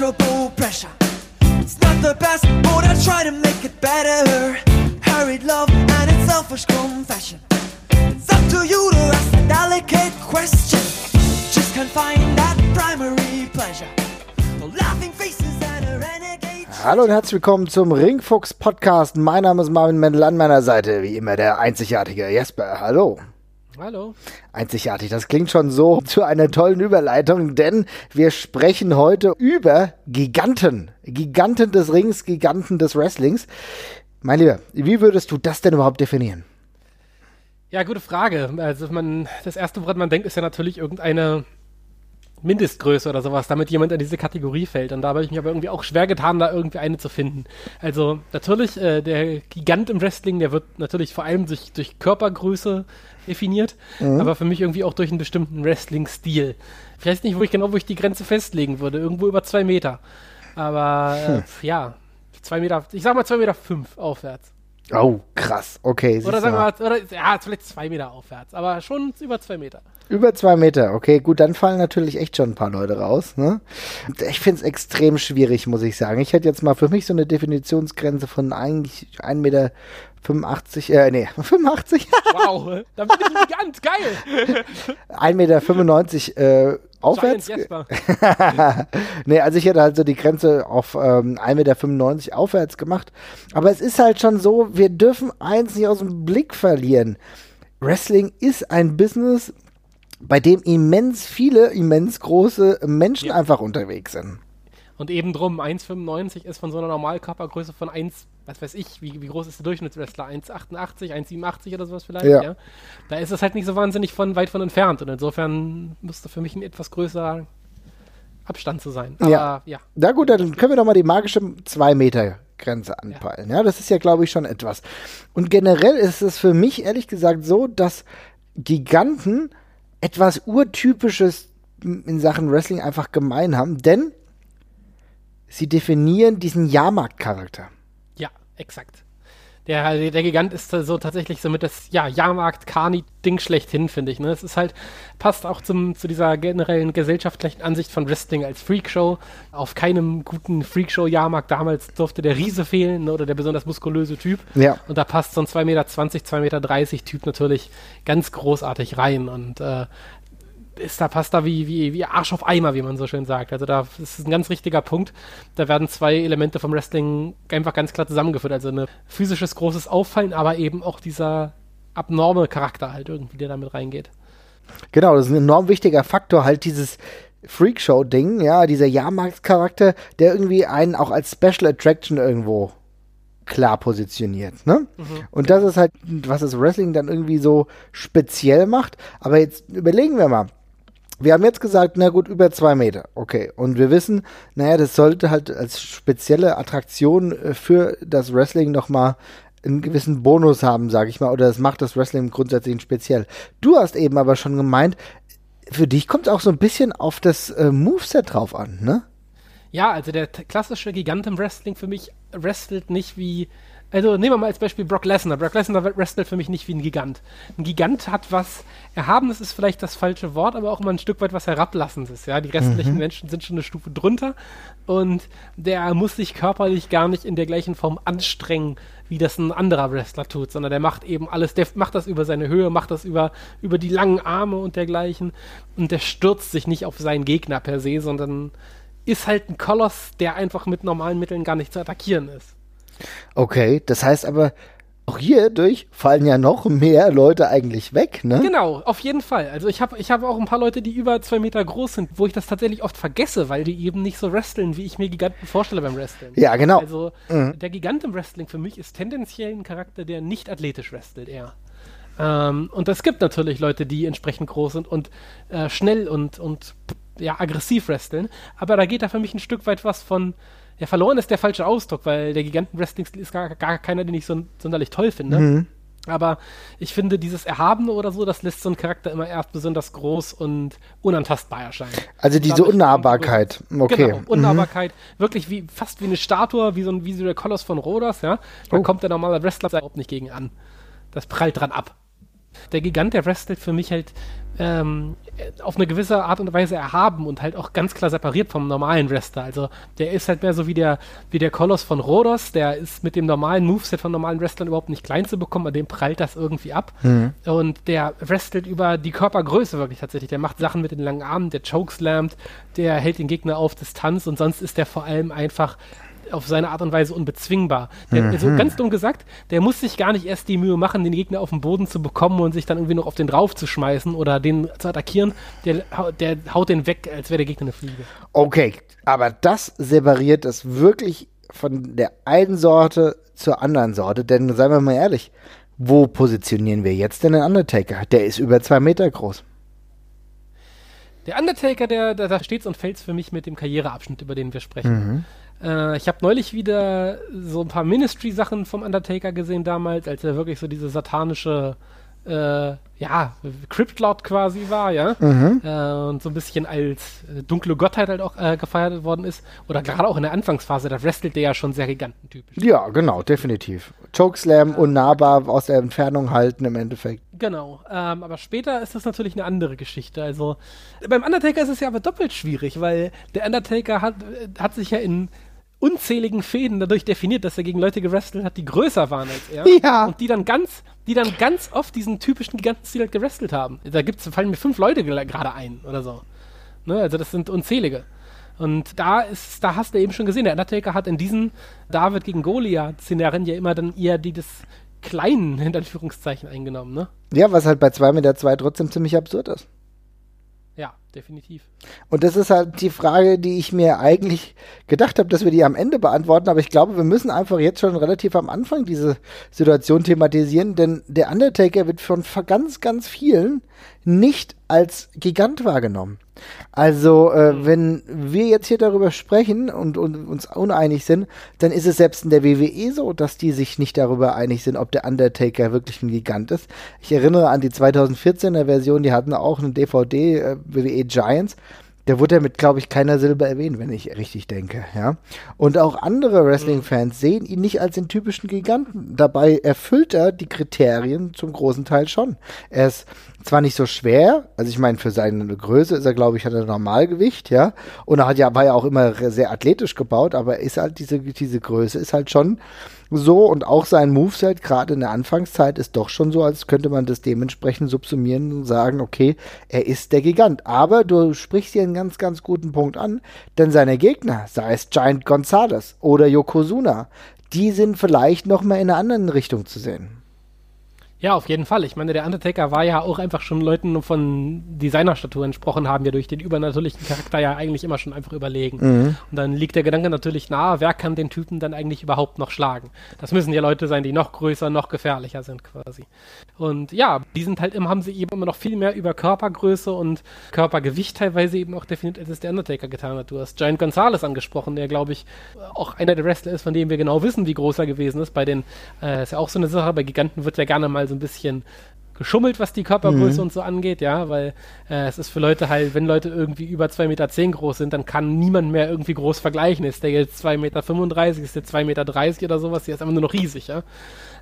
immeasurable pressure. It's not the best, but I try to make it better. Hurried love and its selfish confession. It's up to you to ask a delicate question. Just can't find that primary pleasure. Laughing faces and a renegade. Hallo und herzlich willkommen zum Ringfuchs Podcast. Mein Name ist Marvin Mendel an meiner Seite, wie immer der einzigartige Jesper. Hallo. Hallo. Einzigartig, das klingt schon so zu einer tollen Überleitung, denn wir sprechen heute über Giganten. Giganten des Rings, Giganten des Wrestlings. Mein Lieber, wie würdest du das denn überhaupt definieren? Ja, gute Frage. Also man, das erste, woran man denkt, ist ja natürlich irgendeine Mindestgröße oder sowas, damit jemand in diese Kategorie fällt. Und da habe ich mich aber irgendwie auch schwer getan, da irgendwie eine zu finden. Also natürlich, äh, der Gigant im Wrestling, der wird natürlich vor allem durch, durch Körpergröße definiert, Mhm. aber für mich irgendwie auch durch einen bestimmten Wrestling-Stil. Ich weiß nicht, wo ich genau, wo ich die Grenze festlegen würde. Irgendwo über zwei Meter. Aber Hm. äh, ja, zwei Meter, ich sag mal zwei Meter fünf aufwärts. Oh, krass. Okay. Oder sagen wir mal, oder, ja, vielleicht zwei Meter aufwärts, aber schon über zwei Meter. Über zwei Meter, okay, gut, dann fallen natürlich echt schon ein paar Leute raus. Ne? Ich finde es extrem schwierig, muss ich sagen. Ich hätte jetzt mal für mich so eine Definitionsgrenze von eigentlich 1,85 Meter, äh, nee, 85, Wow, da bin ich gigant, geil. 1,95 Meter äh, aufwärts. Giant Jesper. nee, also ich hätte halt so die Grenze auf ähm, 1,95 Meter aufwärts gemacht. Aber es ist halt schon so, wir dürfen eins nicht aus dem Blick verlieren. Wrestling ist ein Business, bei dem immens viele, immens große Menschen Ja. einfach unterwegs sind. Und eben drum, 1,95 ist von so einer Normalkörpergröße von 1, was weiß ich, wie, wie groß ist der Durchschnittswrestler? 1,88, 1,87 oder sowas vielleicht? Ja. Da ist es halt nicht so wahnsinnig von weit von entfernt. Und insofern müsste für mich ein etwas größerer Abstand zu sein. Aber Ja. ja. Na gut, dann können wir doch mal die magische 2 Meter Grenze anpeilen. Ja. das ist ja, glaube ich, schon etwas. Und generell ist es für mich ehrlich gesagt so, dass Giganten etwas Urtypisches in Sachen Wrestling einfach gemein haben, denn sie definieren diesen Jahrmarktcharakter. Exakt. Der, der Gigant ist so tatsächlich somit das ja, Jahrmarkt-Kani-Ding schlechthin, finde ich. Ne? Es ist halt, passt auch zum, zu dieser generellen gesellschaftlichen Ansicht von Wrestling als Freakshow. Auf keinem guten Freakshow-Jahrmarkt damals durfte der Riese fehlen ne? oder der besonders muskulöse Typ. Ja. Und da passt so ein 2,20 Meter, 2,30 Meter Typ natürlich ganz großartig rein. Und äh, ist da passt da wie, wie, wie Arsch auf Eimer, wie man so schön sagt. Also da ist ein ganz richtiger Punkt. Da werden zwei Elemente vom Wrestling einfach ganz klar zusammengeführt. Also ein physisches großes Auffallen, aber eben auch dieser abnorme Charakter halt irgendwie, der damit reingeht. Genau, das ist ein enorm wichtiger Faktor, halt dieses Freakshow-Ding, ja, dieser Jahrmarktcharakter, der irgendwie einen auch als Special Attraction irgendwo klar positioniert, ne? Und das ist halt, was das Wrestling dann irgendwie so speziell macht. Aber jetzt überlegen wir mal. Wir haben jetzt gesagt, na gut, über zwei Meter, okay. Und wir wissen, naja, das sollte halt als spezielle Attraktion äh, für das Wrestling nochmal einen gewissen Bonus haben, sag ich mal, oder das macht das Wrestling grundsätzlich speziell. Du hast eben aber schon gemeint, für dich kommt es auch so ein bisschen auf das äh, Moveset drauf an, ne? Ja, also der klassische Gigant im Wrestling für mich wrestelt nicht wie. Also nehmen wir mal als Beispiel Brock Lesnar. Brock Lesnar wrestelt für mich nicht wie ein Gigant. Ein Gigant hat was Erhabenes, ist vielleicht das falsche Wort, aber auch immer ein Stück weit was Herablassendes. Ja, die restlichen Menschen sind schon eine Stufe drunter und der muss sich körperlich gar nicht in der gleichen Form anstrengen, wie das ein anderer Wrestler tut, sondern der macht eben alles, der macht das über seine Höhe, macht das über, über die langen Arme und dergleichen und der stürzt sich nicht auf seinen Gegner per se, sondern ist halt ein Koloss, der einfach mit normalen Mitteln gar nicht zu attackieren ist. Okay, das heißt aber, auch hierdurch fallen ja noch mehr Leute eigentlich weg, ne? Genau, auf jeden Fall. Also ich habe ich hab auch ein paar Leute, die über zwei Meter groß sind, wo ich das tatsächlich oft vergesse, weil die eben nicht so wresteln, wie ich mir Giganten vorstelle beim Wrestling. Ja, genau. Also der Gigant im Wrestling für mich ist tendenziell ein Charakter, der nicht athletisch wrestelt eher. Ähm, und es gibt natürlich Leute, die entsprechend groß sind und äh, schnell und, und ja, aggressiv wresteln. Aber da geht da für mich ein Stück weit was von. Ja, verloren ist der falsche Ausdruck, weil der Giganten-Wrestling ist gar, gar keiner, den ich so sonderlich toll finde. Aber ich finde, dieses Erhabene oder so, das lässt so einen Charakter immer erst besonders groß und unantastbar erscheinen. Also diese Unnahbarkeit. Okay. Genau, Unnahbarkeit. Wirklich wie, fast wie eine Statue, wie so ein, wie so der Koloss von Rhodos, ja. Da Oh. kommt der normale Wrestler überhaupt nicht gegen an. Das prallt dran ab. Der Gigant, der wrestelt für mich halt ähm, auf eine gewisse Art und Weise erhaben und halt auch ganz klar separiert vom normalen Wrestler. Also der ist halt mehr so wie der, wie der Koloss von Rhodos, der ist mit dem normalen Moveset von normalen Wrestlern überhaupt nicht klein zu bekommen, bei dem prallt das irgendwie ab. Mhm. Und der wrestelt über die Körpergröße wirklich tatsächlich. Der macht Sachen mit den langen Armen, der chokeslammt, der hält den Gegner auf Distanz und sonst ist der vor allem einfach auf seine Art und Weise unbezwingbar. Der, mhm. Also ganz dumm gesagt, der muss sich gar nicht erst die Mühe machen, den Gegner auf den Boden zu bekommen und sich dann irgendwie noch auf den drauf zu schmeißen oder den zu attackieren. Der, der haut den weg, als wäre der Gegner eine Fliege. Okay, aber das separiert es wirklich von der einen Sorte zur anderen Sorte, denn seien wir mal ehrlich, wo positionieren wir jetzt denn den Undertaker? Der ist über zwei Meter groß. Der Undertaker, der, da steht und fällt für mich mit dem Karriereabschnitt, über den wir sprechen. Mhm. Äh, ich habe neulich wieder so ein paar Ministry-Sachen vom Undertaker gesehen damals, als er wirklich so diese satanische äh, ja, Cryptlord quasi war, ja. Mhm. Äh, und so ein bisschen als äh, dunkle Gottheit halt auch äh, gefeiert worden ist. Oder gerade auch in der Anfangsphase, da wrestelt der ja schon sehr gigantentypisch. Ja, genau, definitiv. Chokeslam, unnahbar aus der Entfernung halten im Endeffekt. Genau, ähm, aber später ist das natürlich eine andere Geschichte. Also beim Undertaker ist es ja aber doppelt schwierig, weil der Undertaker hat, äh, hat sich ja in unzähligen Fäden dadurch definiert, dass er gegen Leute gewrestelt hat, die größer waren als er. Ja. Und die dann ganz, die dann ganz oft diesen typischen Gigantenstil halt gewrestelt haben. Da gibt's, fallen mir fünf Leute gerade ein oder so. Ne? Also das sind unzählige. Und da ist, da hast du eben schon gesehen, der Undertaker hat in diesen David gegen Goliath-Szenarien ja immer dann eher die des Kleinen, in Anführungszeichen, eingenommen, ne? Ja, was halt bei 2 Meter zwei trotzdem ziemlich absurd ist. Ja, definitiv. Und das ist halt die Frage, die ich mir eigentlich gedacht habe, dass wir die am Ende beantworten, aber ich glaube, wir müssen einfach jetzt schon relativ am Anfang diese Situation thematisieren, denn der Undertaker wird von ganz, ganz vielen nicht als Gigant wahrgenommen. Also, äh, mhm. wenn wir jetzt hier darüber sprechen und, und, uns uneinig sind, dann ist es selbst in der WWE so, dass die sich nicht darüber einig sind, ob der Undertaker wirklich ein Gigant ist. Ich erinnere an die 2014er Version, die hatten auch eine DVD, äh, WWE Giants. Der wurde ja mit, glaube ich, keiner Silber erwähnt, wenn ich richtig denke, ja. Und auch andere Wrestling-Fans sehen ihn nicht als den typischen Giganten. Dabei erfüllt er die Kriterien zum großen Teil schon. Er ist zwar nicht so schwer, also ich meine, für seine Größe ist er, glaube ich, hat er Normalgewicht, ja. Und er hat ja, war ja auch immer sehr athletisch gebaut, aber ist halt diese, diese Größe ist halt schon so und auch sein Moveset, gerade in der Anfangszeit, ist doch schon so, als könnte man das dementsprechend subsumieren und sagen, okay, er ist der Gigant. Aber du sprichst hier einen ganz, ganz guten Punkt an, denn seine Gegner, sei es Giant Gonzalez oder Yokozuna, die sind vielleicht noch mal in einer anderen Richtung zu sehen. Ja, auf jeden Fall. Ich meine, der Undertaker war ja auch einfach schon Leuten von Designerstatur entsprochen haben, ja durch den übernatürlichen Charakter ja eigentlich immer schon einfach überlegen. Mhm. Und dann liegt der Gedanke natürlich nahe, wer kann den Typen dann eigentlich überhaupt noch schlagen? Das müssen ja Leute sein, die noch größer, noch gefährlicher sind quasi. Und ja, die sind halt immer, haben sie eben immer noch viel mehr über Körpergröße und Körpergewicht teilweise eben auch definiert, als es der Undertaker getan hat. Du hast Giant Gonzalez angesprochen, der glaube ich auch einer der Wrestler ist, von dem wir genau wissen, wie groß er gewesen ist. Bei den, äh, ist ja auch so eine Sache, bei Giganten wird ja gerne mal so ein bisschen geschummelt, was die Körpergröße mhm. und so angeht, ja, weil äh, es ist für Leute halt, wenn Leute irgendwie über 2,10 Meter zehn groß sind, dann kann niemand mehr irgendwie groß vergleichen. Ist der jetzt 2,35 Meter, ist der 2,30 Meter oder sowas, der ist einfach nur noch riesig, ja.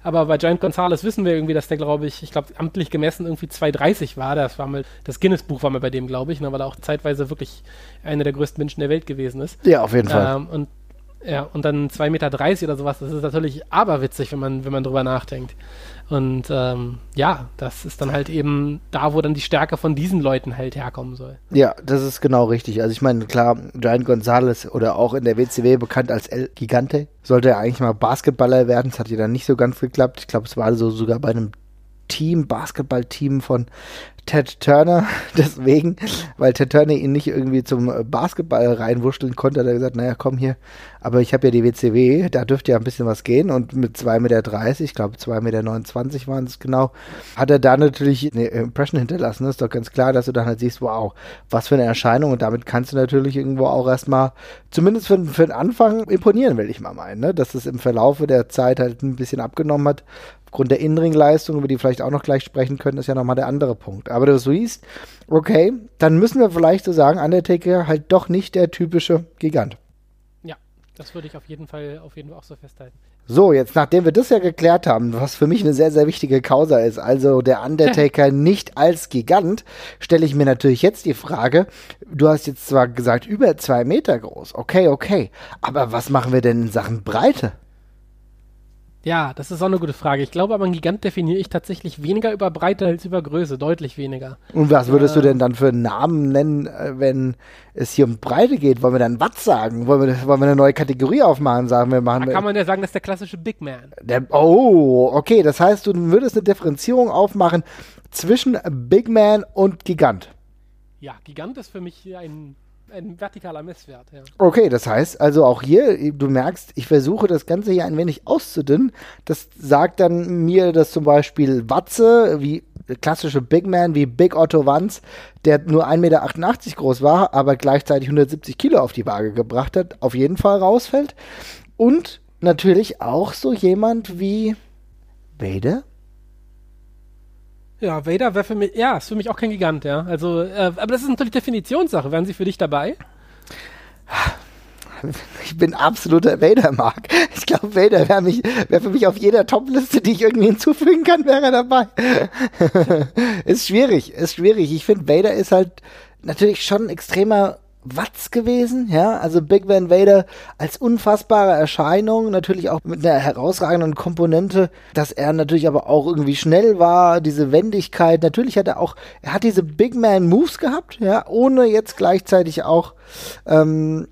Aber bei Giant Gonzalez wissen wir irgendwie, dass der, glaube ich, ich glaube, amtlich gemessen irgendwie 2,30 war. Das war mal, das Guinness-Buch war mal bei dem, glaube ich, ne, weil er auch zeitweise wirklich einer der größten Menschen der Welt gewesen ist. Ja, auf jeden Fall. Ähm, und ja, und dann 2,30 Meter oder sowas, das ist natürlich aberwitzig, wenn man, wenn man drüber nachdenkt. Und ähm, ja, das ist dann halt eben da, wo dann die Stärke von diesen Leuten halt herkommen soll. Ja, das ist genau richtig. Also ich meine, klar, Giant Gonzalez oder auch in der WCW bekannt als El Gigante, sollte er eigentlich mal Basketballer werden. Das hat ja dann nicht so ganz geklappt. Ich glaube, es war so sogar bei einem Team, Basketballteam von Ted Turner, deswegen, weil Ted Turner ihn nicht irgendwie zum Basketball reinwurschteln konnte, hat er gesagt, naja, komm hier, aber ich habe ja die WCW, da dürfte ja ein bisschen was gehen und mit 2,30 Meter, ich glaube 2,29 Meter waren es genau, hat er da natürlich eine Impression hinterlassen. Das ist doch ganz klar, dass du dann halt siehst, wow, was für eine Erscheinung und damit kannst du natürlich irgendwo auch erstmal, zumindest für, für den Anfang, imponieren, will ich mal meinen, ne? dass es im Verlaufe der Zeit halt ein bisschen abgenommen hat, aufgrund der Innenringleistung, über die vielleicht auch noch gleich sprechen können, ist ja nochmal der andere Punkt. Aber du siehst, okay, dann müssen wir vielleicht so sagen, Undertaker halt doch nicht der typische Gigant. Ja. Das würde ich auf jeden Fall, auf jeden Fall auch so festhalten. So, jetzt nachdem wir das ja geklärt haben, was für mich eine sehr, sehr wichtige Causa ist, also der Undertaker nicht als Gigant, stelle ich mir natürlich jetzt die Frage, du hast jetzt zwar gesagt, über zwei Meter groß, okay, okay, aber was machen wir denn in Sachen Breite? Ja, das ist auch eine gute Frage. Ich glaube aber, ein Gigant definiere ich tatsächlich weniger über Breite als über Größe, deutlich weniger. Und was würdest äh, du denn dann für einen Namen nennen, äh, wenn es hier um Breite geht? Wollen wir dann Watt sagen? Wollen wir, wollen wir eine neue Kategorie aufmachen? Sagen wir machen. Da kann man ja sagen, das ist der klassische Big Man. Der, oh, okay. Das heißt, du würdest eine Differenzierung aufmachen zwischen Big Man und Gigant. Ja, Gigant ist für mich ein ein vertikaler Messwert, ja. Okay, das heißt also auch hier, du merkst, ich versuche das Ganze hier ein wenig auszudünnen. Das sagt dann mir, dass zum Beispiel Watze, wie klassische Big Man, wie Big Otto Wanz, der nur 1,88 Meter groß war, aber gleichzeitig 170 Kilo auf die Waage gebracht hat, auf jeden Fall rausfällt. Und natürlich auch so jemand wie Vader, ja, Vader wäre für mich, ja, ist für mich auch kein Gigant, ja. Also, äh, aber das ist natürlich Definitionssache. Wären sie für dich dabei? Ich bin absoluter Vader-Mark. Ich glaube, Vader wäre wär für mich auf jeder Top-Liste, die ich irgendwie hinzufügen kann, wäre er dabei. ist schwierig, ist schwierig. Ich finde, Vader ist halt natürlich schon ein extremer Watts gewesen, ja, also Big Van Vader als unfassbare Erscheinung, natürlich auch mit einer herausragenden Komponente, dass er natürlich aber auch irgendwie schnell war, diese Wendigkeit, natürlich hat er auch, er hat diese Big Man Moves gehabt, ja, ohne jetzt gleichzeitig auch ähm,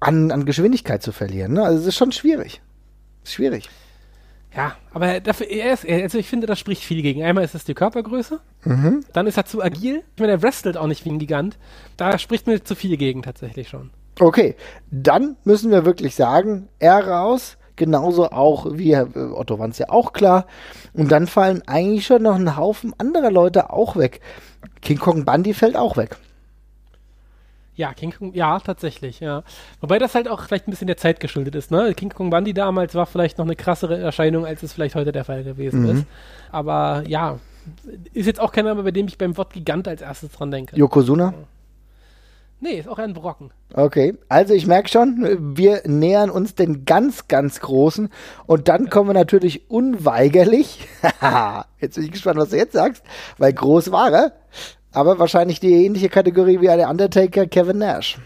an, an Geschwindigkeit zu verlieren, ne? also es ist schon schwierig, ist schwierig. Ja, aber dafür, er ist, also ich finde, das spricht viel gegen. Einmal ist es die Körpergröße, mhm. dann ist er zu agil. Ich meine, er wrestelt auch nicht wie ein Gigant. Da spricht mir zu viel gegen tatsächlich schon. Okay, dann müssen wir wirklich sagen, er raus, genauso auch wie äh, Otto Wanz ja auch klar. Und dann fallen eigentlich schon noch ein Haufen anderer Leute auch weg. King Kong Bundy fällt auch weg. Ja, King Kong, ja, tatsächlich, ja. Wobei das halt auch vielleicht ein bisschen der Zeit geschuldet ist, ne? King Kong Bundy damals war vielleicht noch eine krassere Erscheinung, als es vielleicht heute der Fall gewesen mhm. ist. Aber ja, ist jetzt auch kein Name, bei dem ich beim Wort Gigant als erstes dran denke. Yokozuna? Nee, ist auch ein Brocken. Okay, also ich merke schon, wir nähern uns den ganz, ganz Großen und dann kommen wir natürlich unweigerlich, jetzt bin ich gespannt, was du jetzt sagst, weil groß war er, aber wahrscheinlich die ähnliche Kategorie wie der Undertaker, Kevin Nash.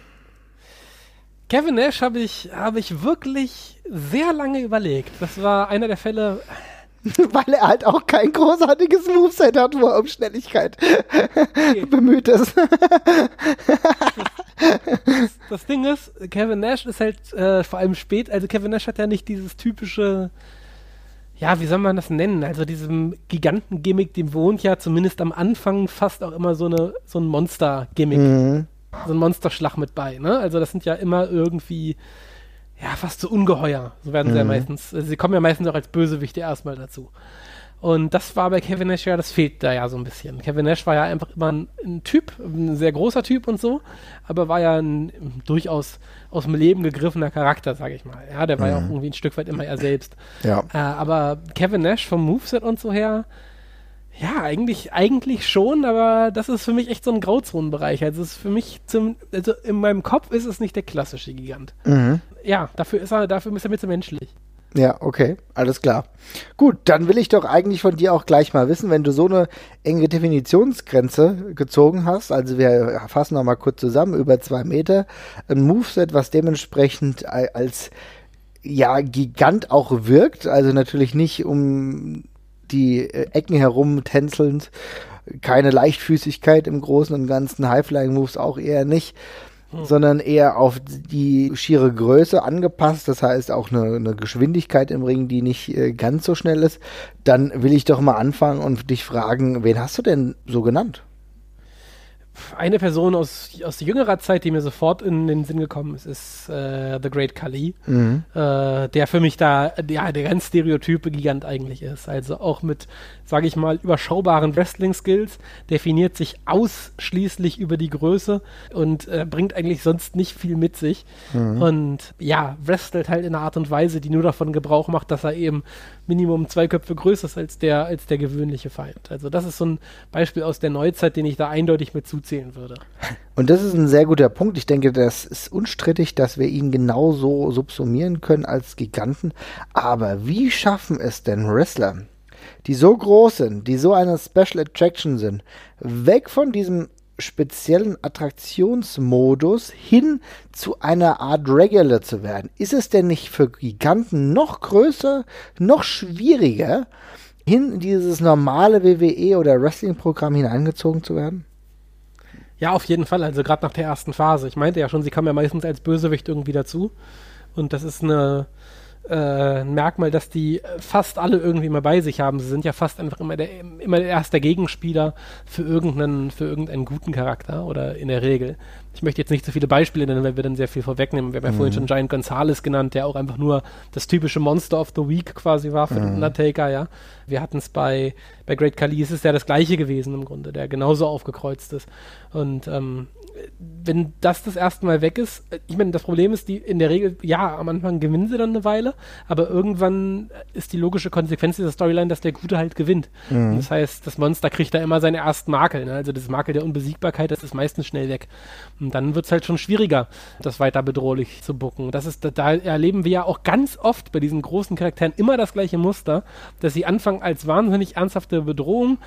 Kevin Nash habe ich, hab ich wirklich sehr lange überlegt. Das war einer der Fälle. Weil er halt auch kein großartiges Moveset hat, wo er um Schnelligkeit okay. bemüht ist. das, das, Ding ist, Kevin Nash ist halt äh, vor allem spät, also Kevin Nash hat ja nicht dieses typische ja, wie soll man das nennen? Also diesem Gigantengimmick, dem wohnt ja zumindest am Anfang fast auch immer so, eine, so ein Monster-Gimmick. Mhm. So ein Monsterschlag mit bei, ne? Also das sind ja immer irgendwie, ja, fast so ungeheuer. So werden mhm. sie ja mhm. meistens. Also sie kommen ja meistens auch als Bösewichte erstmal dazu. Und das war bei Kevin Nash ja, das fehlt da ja so ein bisschen. Kevin Nash war ja einfach immer ein, ein Typ, ein sehr großer Typ und so, aber war ja ein durchaus aus dem Leben gegriffener Charakter, sage ich mal. Ja, der war mhm. ja auch mhm. irgendwie ein Stück weit immer er selbst. Ja. Äh, aber Kevin Nash vom Moveset und so her, ja, eigentlich, eigentlich schon, aber das ist für mich echt so ein Grauzonenbereich. Also es ist für mich zum, also in meinem Kopf ist es nicht der klassische Gigant. Mhm. Ja, dafür ist er, dafür ist er mir zu menschlich. Ja, okay, alles klar. Gut, dann will ich doch eigentlich von dir auch gleich mal wissen, wenn du so eine enge Definitionsgrenze gezogen hast, also wir fassen noch mal kurz zusammen, über zwei Meter, ein Moveset, was dementsprechend als ja Gigant auch wirkt, also natürlich nicht um die Ecken herum tänzelnd, keine Leichtfüßigkeit im Großen und Ganzen, High-Flying-Moves auch eher nicht, hm. sondern eher auf die schiere Größe angepasst, das heißt auch eine, eine Geschwindigkeit im Ring, die nicht äh, ganz so schnell ist, dann will ich doch mal anfangen und dich fragen, wen hast du denn so genannt? Eine Person aus, aus jüngerer Zeit, die mir sofort in den Sinn gekommen ist, ist äh, The Great Kali, mhm. äh, der für mich da ja, der ganz stereotype Gigant eigentlich ist. Also auch mit, sage ich mal, überschaubaren Wrestling-Skills, definiert sich ausschließlich über die Größe und äh, bringt eigentlich sonst nicht viel mit sich. Mhm. Und ja, wrestelt halt in einer Art und Weise, die nur davon Gebrauch macht, dass er eben Minimum zwei Köpfe größer ist als der, als der gewöhnliche Feind. Also das ist so ein Beispiel aus der Neuzeit, den ich da eindeutig mit zuziehe zählen würde. Und das ist ein sehr guter Punkt. Ich denke, das ist unstrittig, dass wir ihn genauso subsumieren können als Giganten. Aber wie schaffen es denn Wrestler, die so groß sind, die so eine Special Attraction sind, weg von diesem speziellen Attraktionsmodus hin zu einer Art Regular zu werden? Ist es denn nicht für Giganten noch größer, noch schwieriger, hin in dieses normale WWE oder Wrestling-Programm hineingezogen zu werden? Ja, auf jeden Fall. Also gerade nach der ersten Phase. Ich meinte ja schon, sie kam ja meistens als Bösewicht irgendwie dazu. Und das ist eine, äh, ein Merkmal, dass die fast alle irgendwie mal bei sich haben. Sie sind ja fast einfach immer der, immer der erste Gegenspieler für irgendeinen, für irgendeinen guten Charakter oder in der Regel. Ich möchte jetzt nicht so viele Beispiele nennen, weil wir dann sehr viel vorwegnehmen. Wir haben ja vorhin schon Giant Gonzalez genannt, der auch einfach nur das typische Monster of the Week quasi war für den Undertaker, ja. Wir hatten es bei, bei Great Khali, ist es ja das gleiche gewesen im Grunde, der genauso aufgekreuzt ist. Und ähm, wenn das das erste Mal weg ist, ich meine, das Problem ist, die in der Regel, ja, am Anfang gewinnen sie dann eine Weile, aber irgendwann ist die logische Konsequenz dieser Storyline, dass der Gute halt gewinnt. Und das heißt, das Monster kriegt da immer seine ersten Makel, ne? also das Makel der Unbesiegbarkeit, das ist meistens schnell weg. Und dann wird es halt schon schwieriger, das weiter bedrohlich zu bucken. Das ist, da erleben wir ja auch ganz oft bei diesen großen Charakteren immer das gleiche Muster, dass sie anfangen als wahnsinnig ernsthafte Bedrohung,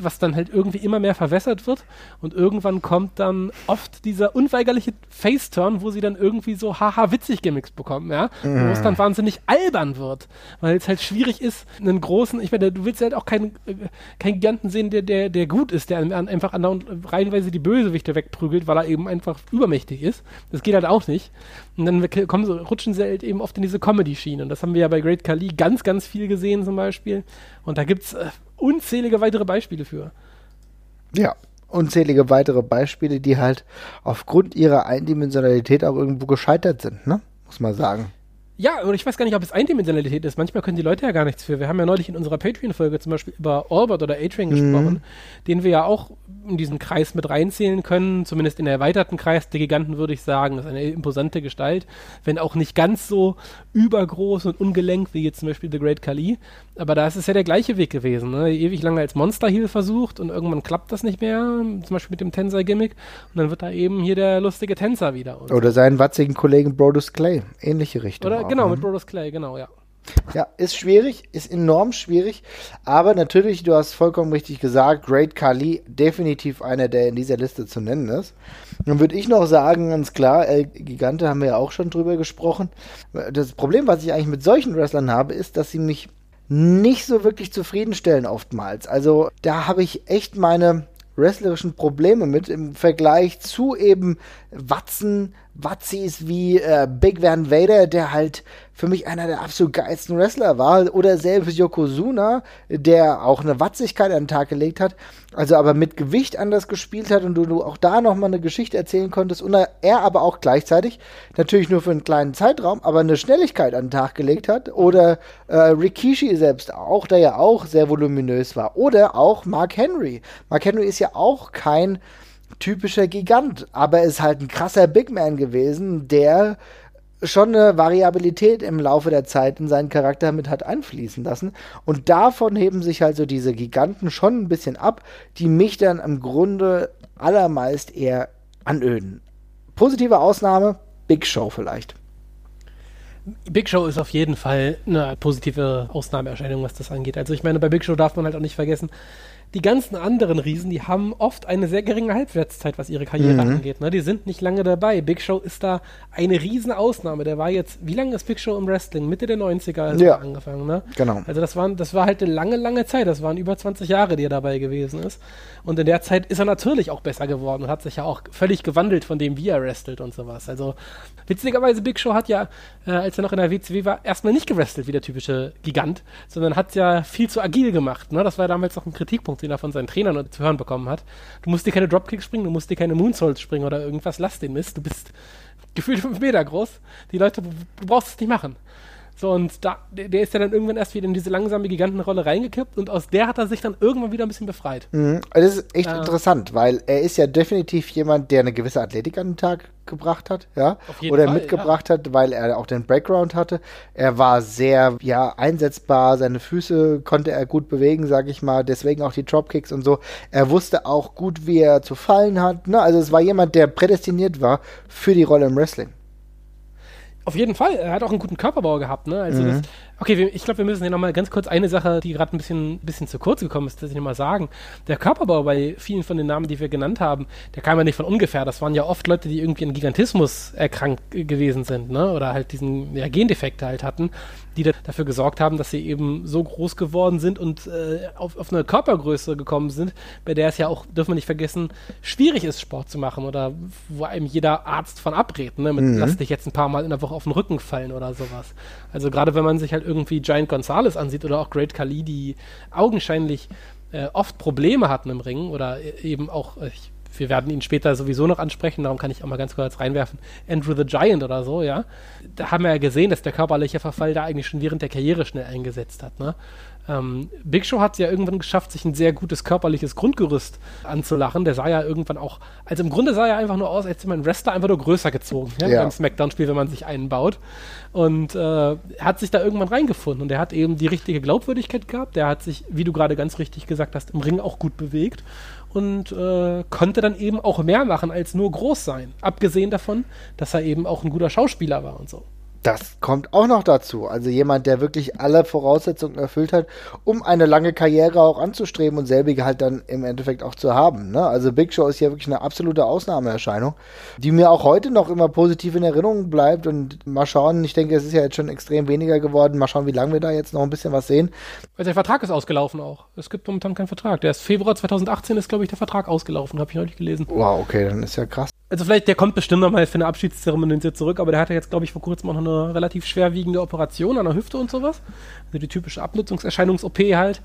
was dann halt irgendwie immer mehr verwässert wird und irgendwann kommt dann oft dieser unweigerliche Face-Turn, wo sie dann irgendwie so haha witzig Gimmicks bekommen, ja, wo es dann wahnsinnig albern wird, weil es halt schwierig ist, einen großen, ich meine, du willst halt auch keinen äh, keinen Giganten sehen, der der der gut ist, der an- einfach andauernd reihenweise die Bösewichte wegprügelt, weil er eben einfach übermächtig ist. Das geht halt auch nicht. Und dann kommen so, rutschen sie halt eben oft in diese Comedy-Schiene. Und das haben wir ja bei Great Khali ganz, ganz viel gesehen zum Beispiel. Und da gibt's äh, unzählige weitere Beispiele für. Ja, unzählige weitere Beispiele, die halt aufgrund ihrer Eindimensionalität auch irgendwo gescheitert sind, ne? Muss man sagen. Ja, und ich weiß gar nicht, ob es Eindimensionalität ist. Manchmal können die Leute ja gar nichts für. Wir haben ja neulich in unserer Patreon-Folge zum Beispiel über Albert oder A-Train gesprochen, den wir ja auch in diesen Kreis mit reinzählen können, zumindest in der erweiterten Kreis der Giganten, würde ich sagen. Das ist eine imposante Gestalt, wenn auch nicht ganz so übergroß und ungelenkt wie jetzt zum Beispiel The Great Khali. Aber da ist es ja der gleiche Weg gewesen. Ne? Ewig lange als Monster-Heal versucht und irgendwann klappt das nicht mehr, zum Beispiel mit dem Tänzer-Gimmick. Und dann wird da eben hier der lustige Tänzer wieder. Und Oder seinen watzigen Kollegen Brodus Clay. Ähnliche Richtung. Oder auch, genau, ne? mit Brodus Clay, genau, ja. Ja, ist schwierig, ist enorm schwierig. Aber natürlich, du hast vollkommen richtig gesagt, Great Khali, definitiv einer, der in dieser Liste zu nennen ist. Dann würde ich noch sagen, ganz klar, El Gigante haben wir ja auch schon drüber gesprochen. Das Problem, was ich eigentlich mit solchen Wrestlern habe, ist, dass sie mich nicht so wirklich zufriedenstellen oftmals. Also da habe ich echt meine wrestlerischen Probleme mit im Vergleich zu eben Watzen, Watzis wie äh, Big Van Vader, der halt für mich einer der absolut geilsten Wrestler war, oder selbst Yokozuna, der auch eine Watzigkeit an den Tag gelegt hat, also aber mit Gewicht anders gespielt hat und du, du auch da nochmal eine Geschichte erzählen konntest und er aber auch gleichzeitig, natürlich nur für einen kleinen Zeitraum, aber eine Schnelligkeit an den Tag gelegt hat, oder äh, Rikishi selbst auch, der ja auch sehr voluminös war, oder auch Mark Henry. Mark Henry ist ja auch kein typischer Gigant, aber ist halt ein krasser Big Man gewesen, der schon eine Variabilität im Laufe der Zeit in seinen Charakter mit hat einfließen lassen. Und davon heben sich halt so diese Giganten schon ein bisschen ab, die mich dann im Grunde allermeist eher anöden. Positive Ausnahme, Big Show vielleicht. Big Show ist auf jeden Fall eine positive Ausnahmeerscheinung, was das angeht. Also ich meine, bei Big Show darf man halt auch nicht vergessen, die ganzen anderen Riesen, die haben oft eine sehr geringe Halbwertszeit, was ihre Karriere angeht. Ne? Die sind nicht lange dabei. Big Show ist da eine Riesenausnahme. Der war jetzt, wie lange ist Big Show im Wrestling? Mitte der 90er hat Ja. angefangen. Ne? Genau. Also das, waren, das war halt eine lange, lange Zeit. Das waren über 20 Jahre, die er dabei gewesen ist. Und in der Zeit ist er natürlich auch besser geworden und hat sich ja auch völlig gewandelt von dem, wie er wrestelt und sowas. Also witzigerweise, Big Show hat ja, äh, als er noch in der WCW war, erstmal nicht gewrestelt wie der typische Gigant, sondern hat ja viel zu agil gemacht. Ne? Das war damals noch ein Kritikpunkt, den er von seinen Trainern zu hören bekommen hat. Du musst dir keine Dropkicks springen, du musst dir keine Moonsaults springen oder irgendwas. Lass den Mist. Du bist gefühlt fünf Meter groß. Die Leute, du brauchst es nicht machen. So, und da, der ist ja dann irgendwann erst wieder in diese langsame Gigantenrolle reingekippt und aus der hat er sich dann irgendwann wieder ein bisschen befreit. Mhm. Das ist echt Ja. interessant, weil er ist ja definitiv jemand, der eine gewisse Athletik an den Tag gebracht hat, ja, oder Fall, mitgebracht hat, weil er auch den Background hatte. Er war sehr, ja, einsetzbar, seine Füße konnte er gut bewegen, sag ich mal, deswegen auch die Dropkicks und so. Er wusste auch gut, wie er zu fallen hat, ne, also es war jemand, der prädestiniert war für die Rolle im Wrestling. Auf jeden Fall. Er hat auch einen guten Körperbau gehabt, ne? Also Mhm. das, okay, wir, ich glaube, wir müssen hier nochmal ganz kurz eine Sache, die gerade ein bisschen, bisschen zu kurz gekommen ist, dass ich nochmal sagen. Der Körperbau bei vielen von den Namen, die wir genannt haben, der kam ja nicht von ungefähr. Das waren ja oft Leute, die irgendwie an Gigantismus erkrankt äh, gewesen sind, ne? Oder halt diesen ja, Gendefekte halt hatten, die da, dafür gesorgt haben, dass sie eben so groß geworden sind und äh, auf, auf eine Körpergröße gekommen sind, bei der es ja auch, dürfen wir nicht vergessen, schwierig ist, Sport zu machen oder wo einem jeder Arzt von abrät, ne? Mit lass dich jetzt ein paar Mal in der Woche auf den Rücken fallen oder sowas. Also gerade wenn man sich halt irgendwie Giant Gonzalez ansieht oder auch Great Khali, die augenscheinlich äh, oft Probleme hatten im Ring oder äh, eben auch, äh, ich, wir werden ihn später sowieso noch ansprechen, darum kann ich auch mal ganz kurz reinwerfen, Andrew the Giant oder so, ja. Da haben wir ja gesehen, dass der körperliche Verfall da eigentlich schon während der Karriere schnell eingesetzt hat, ne? Ähm, Big Show hat es ja irgendwann geschafft, sich ein sehr gutes körperliches Grundgerüst anzulachen. Der sah ja irgendwann auch, also im Grunde sah er einfach nur aus, als hätte man einen Wrestler einfach nur größer gezogen, ja, Ja. beim Smackdown-Spiel, wenn man sich einen baut. Und äh, er hat sich da irgendwann reingefunden und er hat eben die richtige Glaubwürdigkeit gehabt. Der hat sich, wie du gerade ganz richtig gesagt hast, im Ring auch gut bewegt und äh, konnte dann eben auch mehr machen als nur groß sein. Abgesehen davon, dass er eben auch ein guter Schauspieler war und so. Das kommt auch noch dazu. Also jemand, der wirklich alle Voraussetzungen erfüllt hat, um eine lange Karriere auch anzustreben und selbige halt dann im Endeffekt auch zu haben. Ne? Also Big Show ist ja wirklich eine absolute Ausnahmeerscheinung, die mir auch heute noch immer positiv in Erinnerung bleibt. Und mal schauen, ich denke, es ist ja jetzt schon extrem weniger geworden. Mal schauen, wie lange wir da jetzt noch ein bisschen was sehen. Weil der Vertrag ist ausgelaufen auch. Es gibt momentan keinen Vertrag. Der ist Februar 2018 ist, glaube ich, der Vertrag ausgelaufen, habe ich neulich gelesen. Wow, okay, dann ist ja krass. Also vielleicht, der kommt bestimmt nochmal für eine Abschiedszeremonie zurück, aber der hatte jetzt, glaube ich, vor kurzem auch noch eine relativ schwerwiegende Operation an der Hüfte und sowas. Also die typische Abnutzungserscheinungs-OP halt.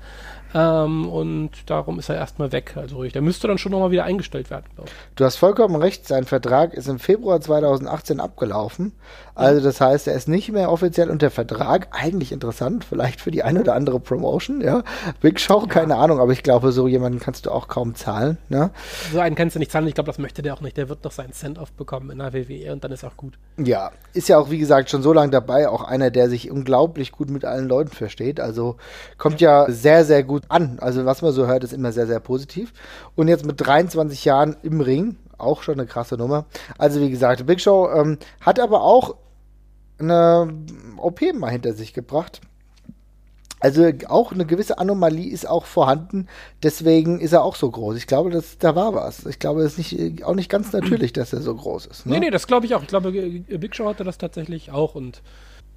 Ähm, und darum ist er erstmal weg. Also ruhig. Der müsste dann schon nochmal wieder eingestellt werden, ich. Du hast vollkommen recht, sein Vertrag ist im Februar 2018 abgelaufen. Also das heißt, er ist nicht mehr offiziell unter Vertrag. Eigentlich interessant, vielleicht für die eine oder andere Promotion, ja. Big Show, keine Ahnung, aber ich glaube, so jemanden kannst du auch kaum zahlen, ne? So einen kannst du nicht zahlen. Ich glaube, das möchte der auch nicht. Der wird noch seinen Cent aufbekommen in der WWE und dann ist auch gut. Ja, ist ja auch, wie gesagt, schon so lange dabei, auch einer, der sich unglaublich gut mit allen Leuten versteht. Also kommt ja sehr, sehr gut an. Also was man so hört, ist immer sehr, sehr positiv. Und jetzt mit 23 Jahren im Ring, auch schon eine krasse Nummer. Also wie gesagt, Big Show ähm, hat aber auch eine OP mal hinter sich gebracht. Also auch eine gewisse Anomalie ist auch vorhanden, deswegen ist er auch so groß. Ich glaube, das, da war was. Ich glaube, es ist nicht, auch nicht ganz natürlich, dass er so groß ist. Ne? Nee, nee, das glaube ich auch. Ich glaube, Big Show hatte das tatsächlich auch und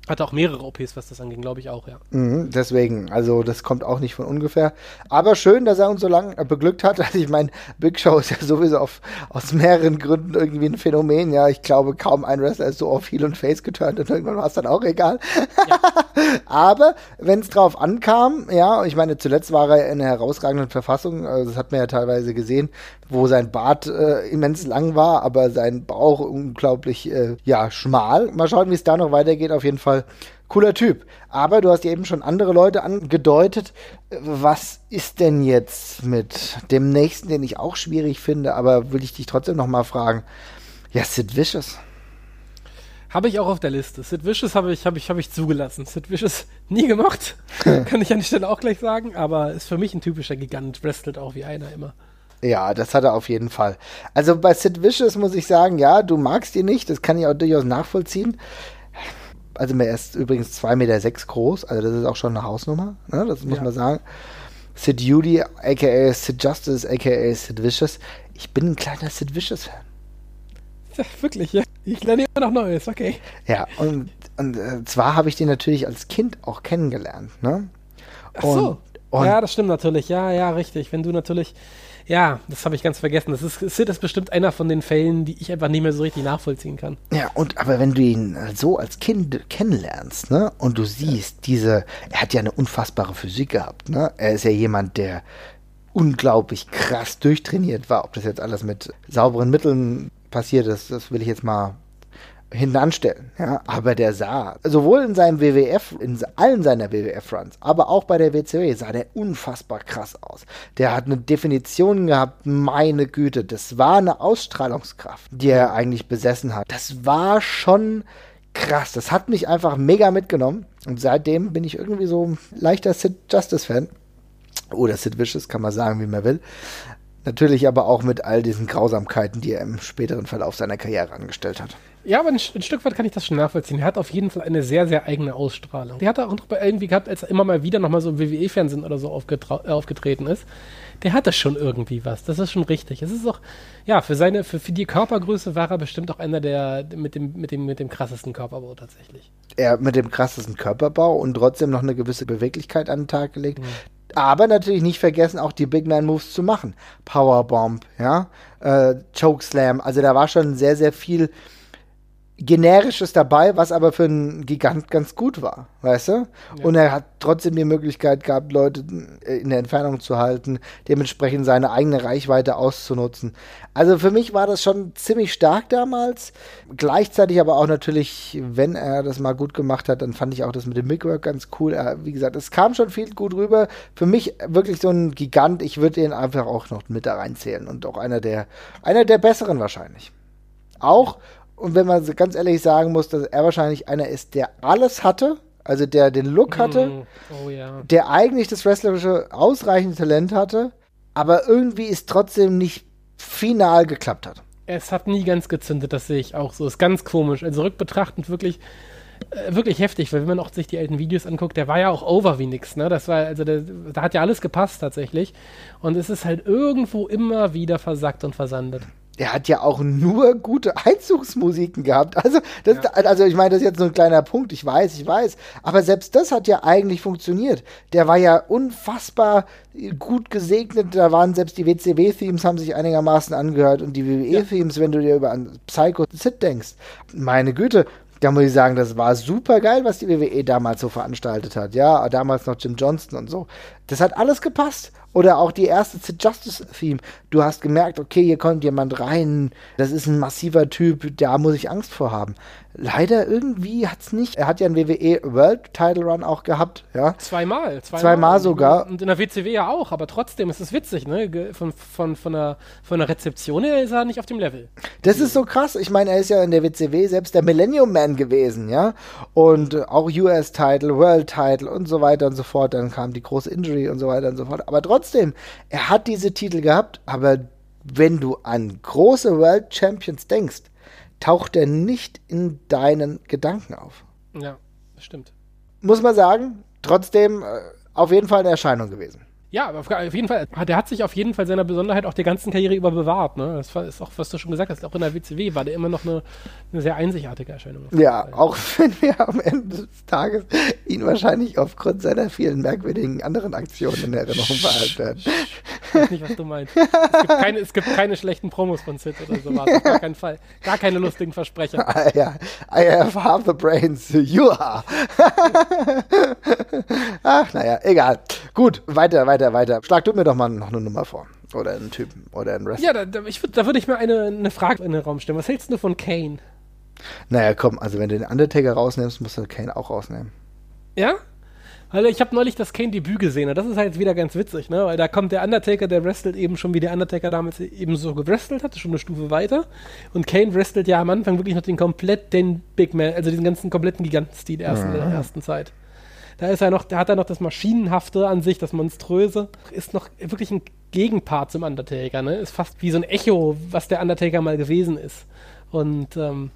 hatte auch mehrere OPs, was das anging, glaube ich auch, ja. Mhm, deswegen, also das kommt auch nicht von ungefähr. Aber schön, dass er uns so lange äh, beglückt hat. Also ich meine, Big Show ist ja sowieso auf, aus mehreren Gründen irgendwie ein Phänomen. Ja, ich glaube, kaum ein Wrestler ist so auf Heel und Face geturnt und irgendwann war es dann auch egal. Aber wenn es drauf ankam, ja, ich meine, zuletzt war er in einer herausragenden Verfassung, also das hat man ja teilweise gesehen, wo sein Bart äh, immens lang war, aber sein Bauch unglaublich, äh, ja, schmal. Mal schauen, wie es da noch weitergeht. Auf jeden Fall cooler Typ. Aber du hast ja eben schon andere Leute angedeutet. Was ist denn jetzt mit dem nächsten, den ich auch schwierig finde, aber will ich dich trotzdem noch mal fragen. Ja, Sid Vicious. Habe ich auch auf der Liste. Sid Vicious habe ich, habe ich, habe ich zugelassen. Sid Vicious nie gemacht. Kann ich an der Stelle auch gleich sagen, aber ist für mich ein typischer Gigant, wrestelt auch wie einer immer. Ja, das hat er auf jeden Fall. Also bei Sid Vicious muss ich sagen, ja, du magst ihn nicht, das kann ich auch durchaus nachvollziehen. Also er ist übrigens 2,6 Meter sechs groß, also das ist auch schon eine Hausnummer, ne? das muss Ja. man sagen. Sid Judy, aka Sid Justice, aka Sid Vicious. Ich bin ein kleiner Sid Vicious-Fan. Ja, wirklich, ja. Ich lerne immer noch Neues, okay. Ja, und, und äh, zwar habe ich den natürlich als Kind auch kennengelernt, ne? Ach so. Und, und ja, das stimmt natürlich. Ja, ja, richtig. Wenn du natürlich, ja, das habe ich ganz vergessen. Das ist, Sid ist bestimmt einer von den Fällen, die ich einfach nicht mehr so richtig nachvollziehen kann. Ja, und aber wenn du ihn so als Kind kennenlernst, ne, und du siehst, diese, er hat ja eine unfassbare Physik gehabt, ne? Er ist ja jemand, der unglaublich krass durchtrainiert war. Ob das jetzt alles mit sauberen Mitteln passiert ist, das will ich jetzt mal hinanstellen. Ja, aber der sah sowohl in seinem WWF, in allen seiner WWF-Runs, aber auch bei der WCW sah der unfassbar krass aus. Der hat eine Definition gehabt, meine Güte, das war eine Ausstrahlungskraft, die er eigentlich besessen hat. Das war schon krass. Das hat mich einfach mega mitgenommen und seitdem bin ich irgendwie so ein leichter Sid Justice-Fan. Oder Sid Vicious, kann man sagen, wie man will. Natürlich aber auch mit all diesen Grausamkeiten, die er im späteren Verlauf seiner Karriere angestellt hat. Ja, aber ein, ein, Stück weit kann ich das schon nachvollziehen. Er hat auf jeden Fall eine sehr, sehr eigene Ausstrahlung. Die hat er auch irgendwie gehabt, als er immer mal wieder nochmal so im WWE-Fernsehen oder so äh, aufgetreten ist. Der hatte schon irgendwie was. Das ist schon richtig. Es ist auch, ja, für seine, für, für die Körpergröße war er bestimmt auch einer der mit dem, mit dem, mit dem krassesten Körperbau tatsächlich. Er mit dem krassesten Körperbau und trotzdem noch eine gewisse Beweglichkeit an den Tag gelegt. Mhm. Aber natürlich nicht vergessen, auch die Big Man Moves zu machen. Powerbomb, ja, äh, Chokeslam. Also da war schon sehr, sehr viel generisches dabei, was aber für einen Gigant ganz gut war, weißt du? Ja. Und er hat trotzdem die Möglichkeit gehabt, Leute in der Entfernung zu halten, dementsprechend seine eigene Reichweite auszunutzen. Also für mich war das schon ziemlich stark damals. Gleichzeitig aber auch natürlich, wenn er das mal gut gemacht hat, dann fand ich auch das mit dem Micwork ganz cool. Er, wie gesagt, es kam schon viel gut rüber. Für mich wirklich so ein Gigant. Ich würde ihn einfach auch noch mit da reinzählen und auch einer der, einer der besseren wahrscheinlich. Auch und wenn man ganz ehrlich sagen muss, dass er wahrscheinlich einer ist, der alles hatte, also der den Look hatte, mm, oh, ja. der eigentlich das wrestlerische ausreichende Talent hatte, aber irgendwie es trotzdem nicht final geklappt hat. Es hat nie ganz gezündet, das sehe ich auch so. Ist ganz komisch. Also rückbetrachtend wirklich äh, wirklich heftig, weil wenn man auch sich die alten Videos anguckt, der war ja auch over wie nix, ne? Das war, also der, da hat ja alles gepasst tatsächlich. Und es ist halt irgendwo immer wieder versackt und versandet er hat ja auch nur gute Einzugsmusiken gehabt. Also, das, ja. also ich meine, das ist jetzt so ein kleiner Punkt, ich weiß, ich weiß. Aber selbst das hat ja eigentlich funktioniert. Der war ja unfassbar gut gesegnet. Da waren selbst die WCW-Themes haben sich einigermaßen angehört und die WWE-Themes, ja. wenn du dir über Psycho Sid denkst. Meine Güte, da muss ich sagen, das war super geil, was die WWE damals so veranstaltet hat. Ja, damals noch Jim Johnston und so. Das hat alles gepasst. Oder auch die erste Sid Justice Theme. Du hast gemerkt, okay, hier kommt jemand rein, das ist ein massiver Typ, da muss ich Angst vor haben leider irgendwie hat es nicht. Er hat ja einen WWE World Title Run auch gehabt, ja. Zweimal. Zweimal, zweimal sogar. Und in der WCW ja auch, aber trotzdem ist es witzig, ne? Von, von, von, der, von der Rezeption her ist er nicht auf dem Level. Das ist so krass. Ich meine, er ist ja in der WCW selbst der Millennium Man gewesen, ja. Und auch US Title, World Title und so weiter und so fort. Dann kam die große Injury und so weiter und so fort. Aber trotzdem, er hat diese Titel gehabt, aber wenn du an große World Champions denkst, taucht er nicht in deinen Gedanken auf. Ja, das stimmt. Muss man sagen, trotzdem äh, auf jeden Fall eine Erscheinung gewesen. Ja, auf jeden Fall. Der hat sich auf jeden Fall seiner Besonderheit auch der ganzen Karriere über bewahrt. Ne? Das ist auch, was du schon gesagt hast, auch in der WCW war der immer noch eine, eine sehr einzigartige Erscheinung. Ja, auch wenn wir am Ende des Tages ihn wahrscheinlich aufgrund seiner vielen merkwürdigen anderen Aktionen in Erinnerung behalten werden. Ich weiß nicht, was du meinst. Es gibt keine, es gibt keine schlechten Promos von Sid oder so. Auf gar keinen Fall. Gar keine lustigen Versprecher. Ah, ja, I have half the brains you are. Ach, naja, egal. Gut, weiter, weiter weiter. Schlag du mir doch mal noch eine Nummer vor. Oder einen Typen. Oder einen Wrestler. Ja, da, da würde ich mir eine, eine Frage in den Raum stellen. Was hältst du von Kane? Naja, komm, also wenn du den Undertaker rausnimmst, musst du Kane auch rausnehmen. Ja? Weil ich habe neulich das Kane-Debüt gesehen und das ist halt jetzt wieder ganz witzig, ne? Weil da kommt der Undertaker, der wrestelt eben schon wie der Undertaker damals eben so gewrestelt hat, schon eine Stufe weiter. Und Kane wrestelt ja am Anfang wirklich noch den kompletten Big Man, also diesen ganzen kompletten Gigantenstil der ersten, mhm. der ersten Zeit. Da ist er noch, da hat er noch das Maschinenhafte an sich, das Monströse. Ist noch wirklich ein Gegenpart zum Undertaker, ne? Ist fast wie so ein Echo, was der Undertaker mal gewesen ist. Und ähm,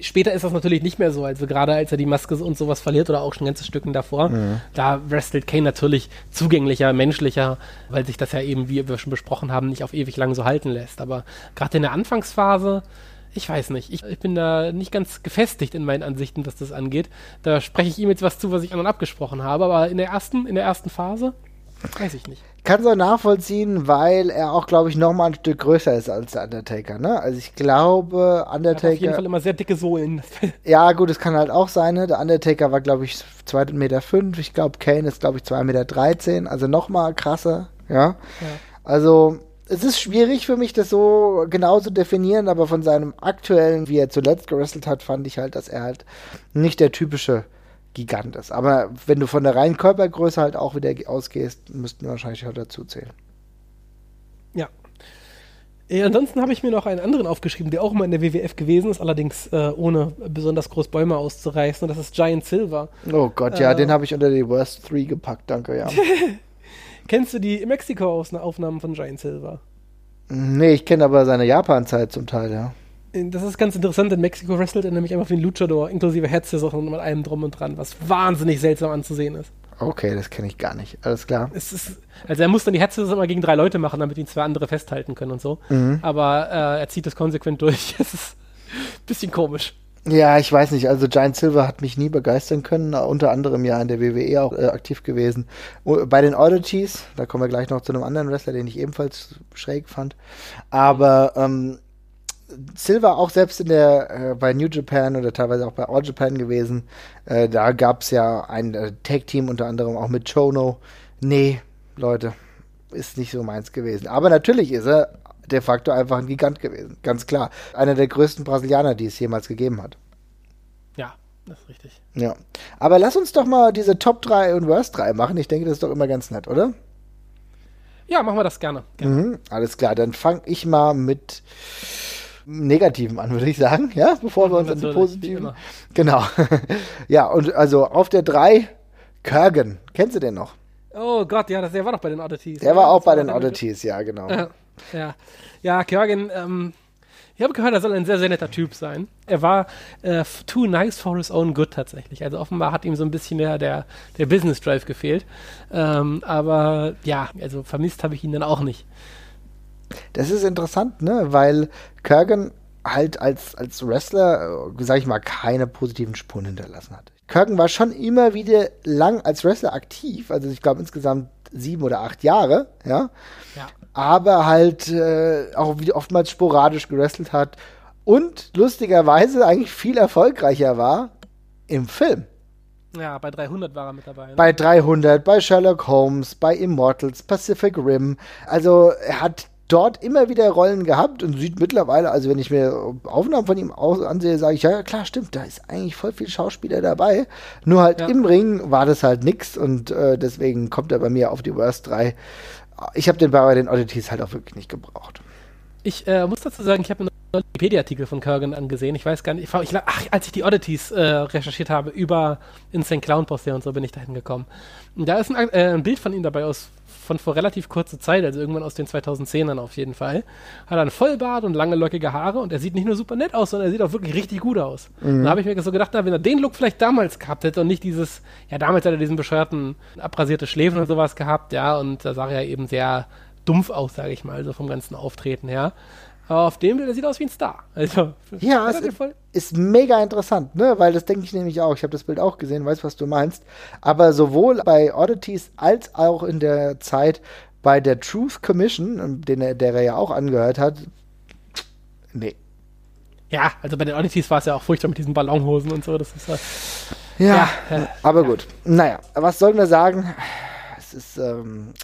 später ist das natürlich nicht mehr so. Also gerade als er die Maske und sowas verliert oder auch schon ganze Stücken davor, mhm. da wrestelt Kane natürlich zugänglicher, menschlicher, weil sich das ja eben, wie wir schon besprochen haben, nicht auf ewig lang so halten lässt. Aber gerade in der Anfangsphase ich weiß nicht. Ich, ich, bin da nicht ganz gefestigt in meinen Ansichten, was das angeht. Da spreche ich ihm jetzt was zu, was ich anderen abgesprochen habe, aber in der ersten, in der ersten Phase weiß ich nicht. Kann es auch nachvollziehen, weil er auch, glaube ich, noch mal ein Stück größer ist als der Undertaker, ne? Also ich glaube, Undertaker. Hat auf jeden Fall immer sehr dicke Sohlen. ja, gut, es kann halt auch sein, ne? Der Undertaker war, glaube ich, 2,5 Meter. Fünf. Ich glaube, Kane ist, glaube ich, 2,13 Meter. 13, also noch mal krasser, ja? ja. Also es ist schwierig für mich, das so genau zu definieren, aber von seinem aktuellen, wie er zuletzt gewrestelt hat, fand ich halt, dass er halt nicht der typische Gigant ist. Aber wenn du von der reinen Körpergröße halt auch wieder ausgehst, müssten wir wahrscheinlich auch dazu zählen. Ja. Äh, ansonsten habe ich mir noch einen anderen aufgeschrieben, der auch mal in der WWF gewesen ist, allerdings äh, ohne besonders groß Bäume auszureißen. Und das ist Giant Silver. Oh Gott, ja, Äh. den habe ich unter die Worst 3 gepackt, danke, ja. Kennst du die Mexiko-Aufnahmen von Giant Silver? nee, ich kenne aber seine Japan-Zeit zum Teil, ja. Das ist ganz interessant. In Mexiko wrestelt er nämlich einfach wie ein Luchador, inklusive Headset und mit allem drum und dran, was wahnsinnig seltsam anzusehen ist. Okay, das kenne ich gar nicht. Alles klar. Ist, also er muss dann die Headsets immer gegen drei Leute machen, damit ihn zwei andere festhalten können und so. Mhm. Aber äh, er zieht das konsequent durch. Es ist ein bisschen komisch. Ja, ich weiß nicht. Also Giant Silver hat mich nie begeistern können. Unter anderem ja in der WWE auch äh, aktiv gewesen. Bei den Oddities, da kommen wir gleich noch zu einem anderen Wrestler, den ich ebenfalls schräg fand. Aber ähm, Silver auch selbst in der äh, bei New Japan oder teilweise auch bei All Japan gewesen. Äh, da gab es ja ein äh, Tag-Team unter anderem auch mit Chono. Nee, Leute, ist nicht so meins gewesen. Aber natürlich ist er de facto einfach ein Gigant gewesen. Ganz klar. Einer der größten Brasilianer, die es jemals gegeben hat. Ja, das ist richtig. Ja. Aber lass uns doch mal diese Top 3 und Worst 3 machen. Ich denke, das ist doch immer ganz nett, oder? Ja, machen wir das gerne. gerne. Mhm. Alles klar, dann fange ich mal mit Negativen an, würde ich sagen. Ja, bevor wir uns an die positiven. Genau. ja, und also auf der 3 Kurgan. Kennst du den noch? Oh Gott, ja, das, der war doch bei den Oddities. Der oder? war auch bei den Oddities, ja, genau. Ja, ja. Kjörgen, ähm, ich habe gehört, er soll ein sehr, sehr netter Typ sein. Er war äh, too nice for his own good tatsächlich. Also offenbar hat ihm so ein bisschen der, der, der Business Drive gefehlt. Ähm, aber ja, also vermisst habe ich ihn dann auch nicht. Das ist interessant, ne? Weil Kurgan halt als, als Wrestler, äh, sag ich mal, keine positiven Spuren hinterlassen hat. Kurgan war schon immer wieder lang als Wrestler aktiv, also ich glaube insgesamt sieben oder acht Jahre, ja. Ja. Aber halt äh, auch wieder oftmals sporadisch gewrestelt hat und lustigerweise eigentlich viel erfolgreicher war im Film. Ja, bei 300 war er mit dabei. Ne? Bei 300, bei Sherlock Holmes, bei Immortals, Pacific Rim. Also er hat dort immer wieder Rollen gehabt und sieht mittlerweile, also wenn ich mir Aufnahmen von ihm ansehe, sage ich, ja, klar, stimmt, da ist eigentlich voll viel Schauspieler dabei. Nur halt Ja. im Ring war das halt nix und äh, deswegen kommt er bei mir auf die Worst 3. Ich habe den bei den Oddities halt auch wirklich nicht gebraucht. Ich äh, muss dazu sagen, ich habe mir einen Wikipedia-Artikel von Kurgan angesehen. Ich weiß gar nicht, ich, ach, als ich die Oddities äh, recherchiert habe über Insane Clown Poster und so, bin ich dahin gekommen. Und da ist ein, äh, ein Bild von ihm dabei aus von vor relativ kurzer Zeit, also irgendwann aus den 2010ern auf jeden Fall. Hat einen Vollbart und lange lockige Haare und er sieht nicht nur super nett aus, sondern er sieht auch wirklich richtig gut aus. Und da habe ich mir so gedacht, na, wenn er den Look vielleicht damals gehabt hätte und nicht dieses, ja, damals hat er diesen bescheuerten abrasierte Schläfen und sowas gehabt, ja, und da sah er eben sehr dumpf aus, sage ich mal, so vom ganzen Auftreten her. Aber auf dem Bild, der sieht aus wie ein Star. Also, Ja, es ist, ist mega interessant, ne? Weil das denke ich nämlich auch. Ich habe das Bild auch gesehen, weiß, was du meinst. Aber sowohl bei Oddities als auch in der Zeit bei der Truth Commission, den er, der er ja auch angehört hat, nee. Ja, also bei den Oddities war es ja auch furchtbar mit diesen Ballonhosen und so. Das ist, äh, Ja, Ja, äh, aber gut. Naja, was sollen wir sagen? Es ist ähm,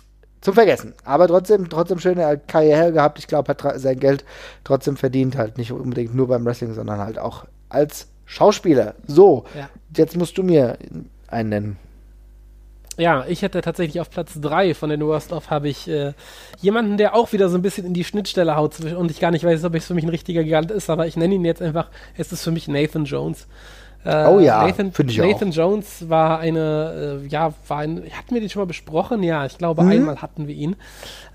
zum Vergessen. Aber trotzdem, trotzdem schöne Karriere gehabt. Ich glaube, hat sein Geld trotzdem verdient. Halt nicht unbedingt nur beim Wrestling, sondern halt auch als Schauspieler. So, Ja. jetzt musst du mir einen nennen. ja, ich hätte tatsächlich auf Platz 3 von den Worst of habe ich äh, jemanden, der auch wieder so ein bisschen in die Schnittstelle haut und ich gar nicht weiß, ob es für mich ein richtiger Gigant ist, aber ich nenne ihn jetzt einfach, es ist für mich Nathan Jones. Äh, Oh ja, Nathan, ich auch. Nathan Jones war eine, äh, ja, war ein, hatten wir den schon mal besprochen? Ja, ich glaube, Mhm. einmal hatten wir ihn.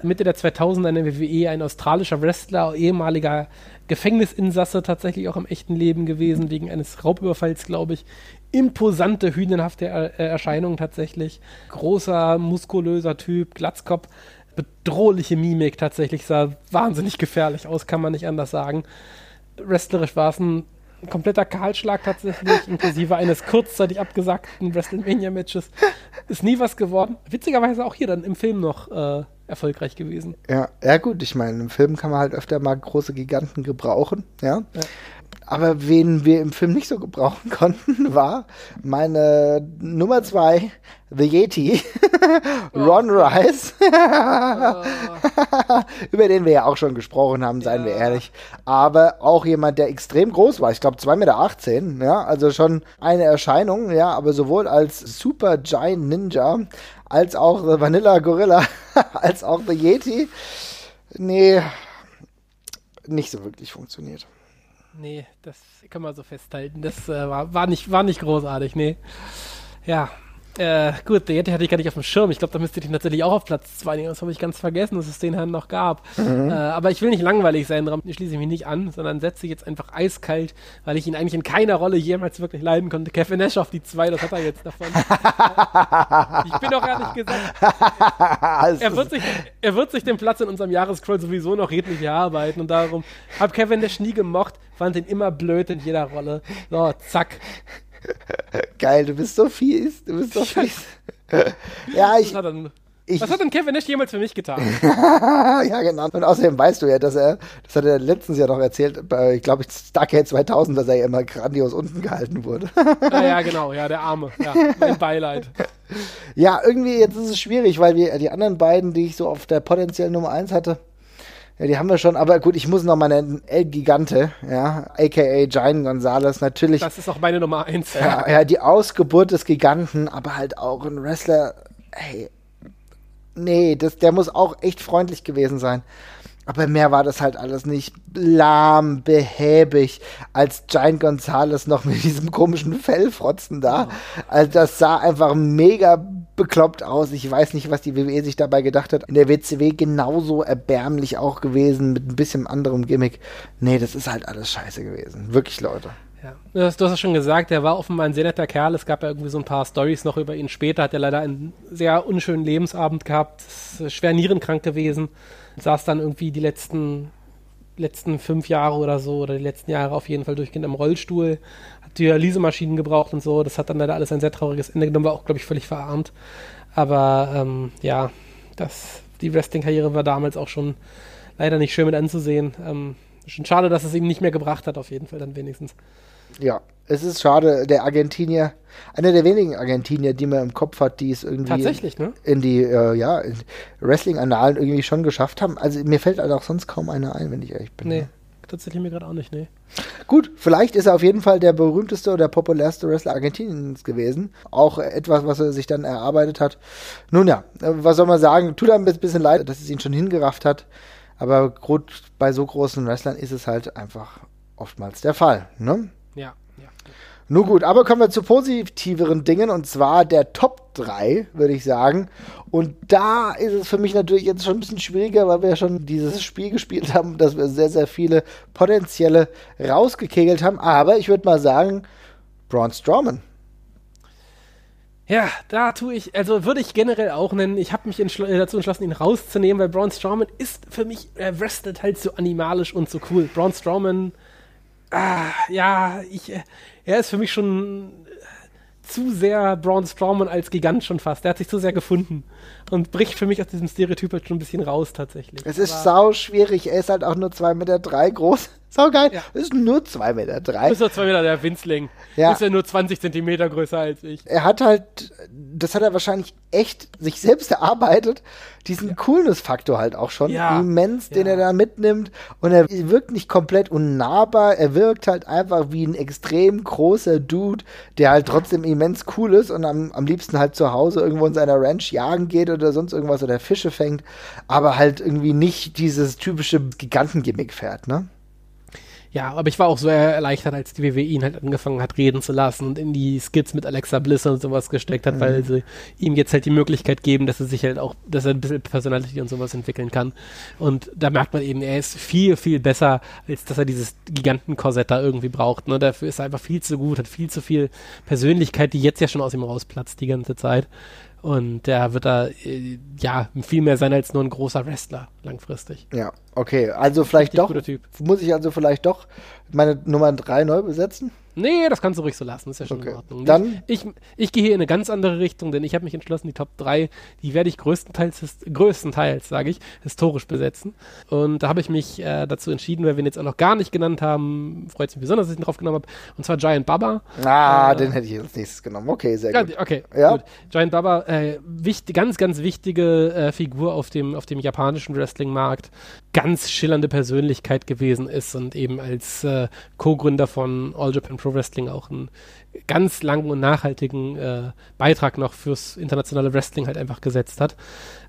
Mitte der 2000er in der WWE, ein australischer Wrestler, ehemaliger Gefängnisinsasse, tatsächlich auch im echten Leben gewesen, wegen eines Raubüberfalls, glaube ich. Imposante, hühnenhafte er äh, Erscheinung tatsächlich. Großer, muskulöser Typ, Glatzkopf, bedrohliche Mimik tatsächlich, sah wahnsinnig gefährlich aus, kann man nicht anders sagen. Wrestlerisch war es ein kompletter Kahlschlag tatsächlich, inklusive eines kurzzeitig abgesagten WrestleMania-Matches. Ist nie was geworden. Witzigerweise auch hier dann im Film noch äh, erfolgreich gewesen. Ja, ja gut, ich meine, im Film kann man halt öfter mal große Giganten gebrauchen, ja. Ja. Aber wen wir im Film nicht so gebrauchen konnten, war meine Nummer zwei, The Yeti, Ron Rice, über den wir ja auch schon gesprochen haben, seien wir Ja. ehrlich. Aber auch jemand, der extrem groß war. Ich glaube 2,18 Meter, ja, also schon eine Erscheinung, ja, aber sowohl als Super Giant Ninja, als auch The Vanilla Gorilla, als auch The Yeti, nee, nicht so wirklich funktioniert. Nee, das kann man so festhalten. Das äh, war, war, nicht, war nicht großartig, nee. Ja. Äh, gut, der hatte ich gar nicht auf dem Schirm. Ich glaube, da müsste ich tatsächlich auch auf Platz 2 nehmen. Das habe ich ganz vergessen, dass es den Herrn noch gab. Äh, aber ich will nicht langweilig sein, darum schließe ich mich nicht an, sondern setze jetzt einfach eiskalt, weil ich ihn eigentlich in keiner Rolle jemals wirklich leiden konnte. Kevin Nash auf die 2, das hat er jetzt davon. Ich bin doch ehrlich gesagt, er wird, sich, er wird sich den Platz in unserem Jahrescroll sowieso noch redlich erarbeiten und darum habe Kevin Nash nie gemocht, fand ihn immer blöd in jeder Rolle. So, zack. Geil, du bist so fies, du bist so fies. ja, ich, Was hat, denn, ich, was hat denn Kevin Nash jemals für mich getan? ja, genau. Und außerdem weißt du ja, dass er, das hat er letztens ja noch erzählt, bei, ich glaube, Starcade 2000, dass er ja immer grandios unten gehalten wurde. ja, ja, genau, ja, der Arme. Ja, mein Beileid. ja, irgendwie, jetzt ist es schwierig, weil wir die anderen beiden, die ich so auf der potenziellen Nummer 1 hatte, ja, die haben wir schon, aber gut, ich muss noch mal einen El Gigante, ja, aka Giant Gonzalez, natürlich. Das ist auch meine Nummer 1. Ja, ja, die Ausgeburt des Giganten, aber halt auch ein Wrestler, hey, nee, das, der muss auch echt freundlich gewesen sein. Aber mehr war das halt alles nicht. Lahm, behäbig, als Giant Gonzalez noch mit diesem komischen Fellfrotzen da. Also das sah einfach mega bekloppt aus. Ich weiß nicht, was die WWE sich dabei gedacht hat. In der WCW genauso erbärmlich auch gewesen, mit ein bisschen anderem Gimmick. Nee, das ist halt alles scheiße gewesen. Wirklich, Leute. Ja. Du hast, du hast ja schon gesagt, er war offenbar ein sehr netter Kerl. Es gab ja irgendwie so ein paar Stories noch über ihn. Später hat er leider einen sehr unschönen Lebensabend gehabt, ist schwer nierenkrank gewesen, saß dann irgendwie die letzten, letzten fünf Jahre oder so, oder die letzten Jahre auf jeden Fall durchgehend im Rollstuhl, hat Dialysemaschinen gebraucht und so. Das hat dann leider alles ein sehr trauriges Ende genommen, war auch, glaube ich, völlig verarmt. Aber ähm, ja, das, die Wrestling-Karriere war damals auch schon leider nicht schön mit anzusehen. Ähm, schon schade, dass es ihm nicht mehr gebracht hat, auf jeden Fall dann wenigstens. Ja, es ist schade, der Argentinier, einer der wenigen Argentinier, die man im Kopf hat, die es irgendwie ne? in die äh, ja, in Wrestling-Annalen irgendwie schon geschafft haben. Also mir fällt halt auch sonst kaum einer ein, wenn ich ehrlich bin. Nee, tatsächlich mir gerade auch nicht, nee. Gut, vielleicht ist er auf jeden Fall der berühmteste oder populärste Wrestler Argentiniens gewesen. Auch etwas, was er sich dann erarbeitet hat. Nun ja, äh, was soll man sagen? Tut einem ein bisschen leid, dass es ihn schon hingerafft hat. Aber gut, bei so großen Wrestlern ist es halt einfach oftmals der Fall. Ne? Nun gut, aber kommen wir zu positiveren Dingen und zwar der Top 3, würde ich sagen. Und da ist es für mich natürlich jetzt schon ein bisschen schwieriger, weil wir ja schon dieses Spiel gespielt haben, dass wir sehr, sehr viele potenzielle rausgekegelt haben. Aber ich würde mal sagen, Braun Strowman. Ja, da tue ich, also würde ich generell auch nennen, ich habe mich entschl äh, dazu entschlossen, ihn rauszunehmen, weil Braun Strowman ist für mich, er wrestelt halt so animalisch und so cool. Braun Strowman, ah, ja, ich, äh, er ist für mich schon äh, zu sehr Braun Strowman als Gigant schon fast. Der hat sich zu sehr gefunden und bricht für mich aus diesem Stereotyp halt schon ein bisschen raus tatsächlich. Es ist sau schwierig, er ist halt auch nur 2,3 Meter drei groß. Sau geil, Ja. ist nur 2,3 Meter. Drei. bist doch zwei Meter der Winzling. Ja. Du bist ja nur 20 Zentimeter größer als ich. er hat halt, das hat er wahrscheinlich echt sich selbst erarbeitet, diesen Coolness-Faktor halt auch schon Ja. immens, den Ja. er da mitnimmt. Und er wirkt nicht komplett unnahbar, er wirkt halt einfach wie ein extrem großer Dude, der halt trotzdem immens cool ist und am, am liebsten halt zu Hause irgendwo in seiner Ranch jagen geht oder sonst irgendwas oder Fische fängt, aber halt irgendwie nicht dieses typische Gigantengimmick fährt, ne? Ja, aber ich war auch so erleichtert, als die WWE ihn halt angefangen hat, reden zu lassen und in die Skits mit Alexa Bliss und sowas gesteckt hat, weil sie ihm jetzt halt die Möglichkeit geben, dass er sich halt auch, dass er ein bisschen Personality und sowas entwickeln kann. Und da merkt man eben, er ist viel, viel besser, als dass er dieses Gigantenkorsett da irgendwie braucht. Ne? Dafür ist er einfach viel zu gut, hat viel zu viel Persönlichkeit, die jetzt ja schon aus ihm rausplatzt die ganze Zeit. Und der wird da, äh, ja, viel mehr sein als nur ein großer Wrestler langfristig. Ja, Okay, also vielleicht Richtig doch, muss ich also vielleicht doch meine Nummer 3 neu besetzen? Nee, das kannst du ruhig so lassen, ist ja schon Okay. in Ordnung. Dann- ich, ich, ich gehe hier in eine ganz andere Richtung, denn ich habe mich entschlossen, die Top 3, die werde ich größtenteils, größtenteils sage ich, historisch besetzen. Und da habe ich mich äh, dazu entschieden, weil wir ihn jetzt auch noch gar nicht genannt haben, freut es mich besonders, dass ich ihn drauf genommen habe, und zwar Giant Baba. Ah, Äh, den hätte ich als nächstes genommen. Okay, sehr gut. okay, Ja. gut. Giant Baba, äh, wichtig, ganz, ganz wichtige äh, Figur auf dem, auf dem japanischen Wrestling-Markt. Ganz schillernde Persönlichkeit gewesen ist und eben als äh, Co-Gründer von All Japan Pro Wrestling auch einen ganz langen und nachhaltigen äh, Beitrag noch fürs internationale Wrestling halt einfach gesetzt hat.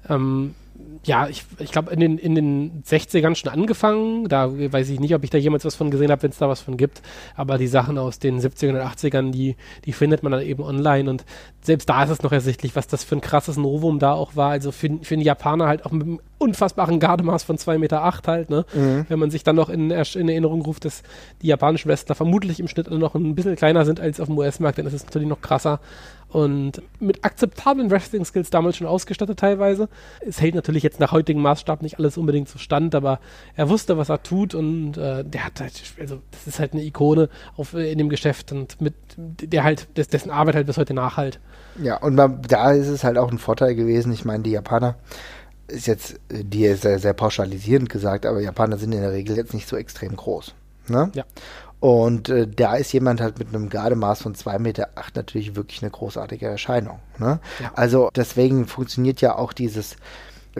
Ähm, ja, ich, ich glaube, in den, in den 60ern schon angefangen. Da weiß ich nicht, ob ich da jemals was von gesehen habe, wenn es da was von gibt. Aber die Sachen aus den 70ern und 80ern, die, die findet man dann eben online. Und selbst da ist es noch ersichtlich, was das für ein krasses Novum da auch war. Also für, für einen Japaner halt auch mit einem unfassbaren Gardemaß von 2,8 Meter acht halt, ne? Wenn man sich dann noch in, in Erinnerung ruft, dass die japanischen Wrestler vermutlich im Schnitt noch ein bisschen kleiner sind als auf dem US-Markt, dann ist es natürlich noch krasser. Und mit akzeptablen Wrestling-Skills damals schon ausgestattet teilweise. Es hält natürlich jetzt nach heutigem Maßstab nicht alles unbedingt so stand, aber er wusste, was er tut und äh, der hat halt, also das ist halt eine Ikone auf, in dem Geschäft und mit der halt, des, dessen Arbeit halt bis heute nachhalt. Ja, und man, da ist es halt auch ein Vorteil gewesen. Ich meine, die Japaner ist jetzt, die ist sehr, sehr pauschalisierend gesagt, aber Japaner sind in der Regel jetzt nicht so extrem groß. Ne? Ja. Und äh, da ist jemand halt mit einem Gardemaß von 2,8 Meter acht natürlich wirklich eine großartige Erscheinung. Ne? Ja. Also deswegen funktioniert ja auch dieses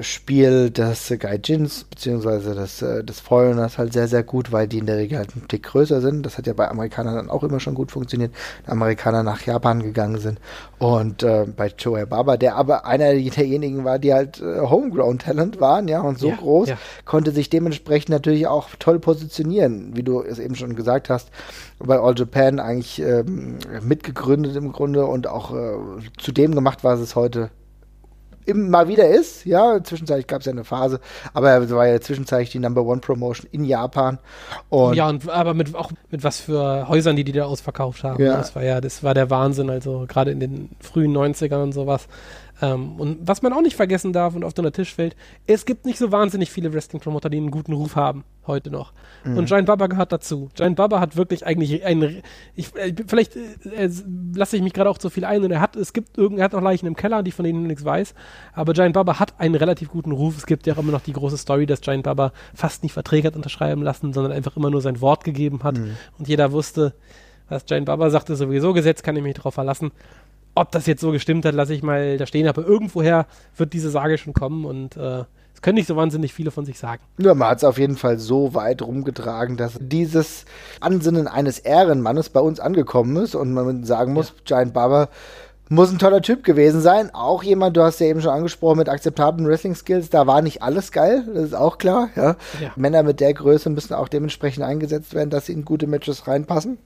Spiel des Gaijins beziehungsweise des, äh, des Foreigners halt sehr, sehr gut, weil die in der Regel halt einen Tick größer sind. Das hat ja bei Amerikanern dann auch immer schon gut funktioniert. Amerikaner nach Japan gegangen sind. Und äh, bei Joey Baba, der aber einer derjenigen war, die halt äh, Homegrown-Talent waren, ja, und so Ja, groß, ja. konnte sich dementsprechend natürlich auch toll positionieren, wie du es eben schon gesagt hast, bei All Japan eigentlich ähm, mitgegründet im Grunde und auch äh, zu dem gemacht, was es heute immer wieder ist. Ja, zwischenzeitlich gab es ja eine Phase, aber es war ja zwischenzeitlich die Number One Promotion in Japan. Und ja, und aber mit auch mit was für Häusern, die die da ausverkauft haben. Ja. Das war ja, das war der Wahnsinn, also gerade in den frühen 90ern und sowas. Ähm, und was man auch nicht vergessen darf und oft unter den Tisch fällt, es gibt nicht so wahnsinnig viele Wrestling-Promoter, die einen guten Ruf haben, heute noch. Und Giant Baba gehört dazu. Giant Baba hat wirklich eigentlich einen, ich, äh, vielleicht äh, lasse ich mich gerade auch zu viel ein und er hat, es gibt irgend, er hat noch Leichen im Keller, die von denen nichts weiß, aber Giant Baba hat einen relativ guten Ruf. Es gibt ja auch immer noch die große Story, dass Giant Baba fast nicht Verträge hat unterschreiben lassen, sondern einfach immer nur sein Wort gegeben hat und jeder wusste, was Giant Baba sagte, sowieso Gesetz, kann ich mich drauf verlassen. Ob das jetzt so gestimmt hat, lasse ich mal da stehen, aber irgendwoher wird diese Sage schon kommen und äh, es können nicht so wahnsinnig viele von sich sagen. ja, man hat es auf jeden Fall so weit rumgetragen, dass dieses Ansinnen eines Ehrenmannes bei uns angekommen ist und man sagen muss, Giant Baba muss ein toller Typ gewesen sein. Auch jemand, du hast ja eben schon angesprochen, mit akzeptablen Wrestling-Skills. Da war nicht alles geil, das ist auch klar. Ja. Ja. Männer mit der Größe müssen auch dementsprechend eingesetzt werden, dass sie in gute Matches reinpassen.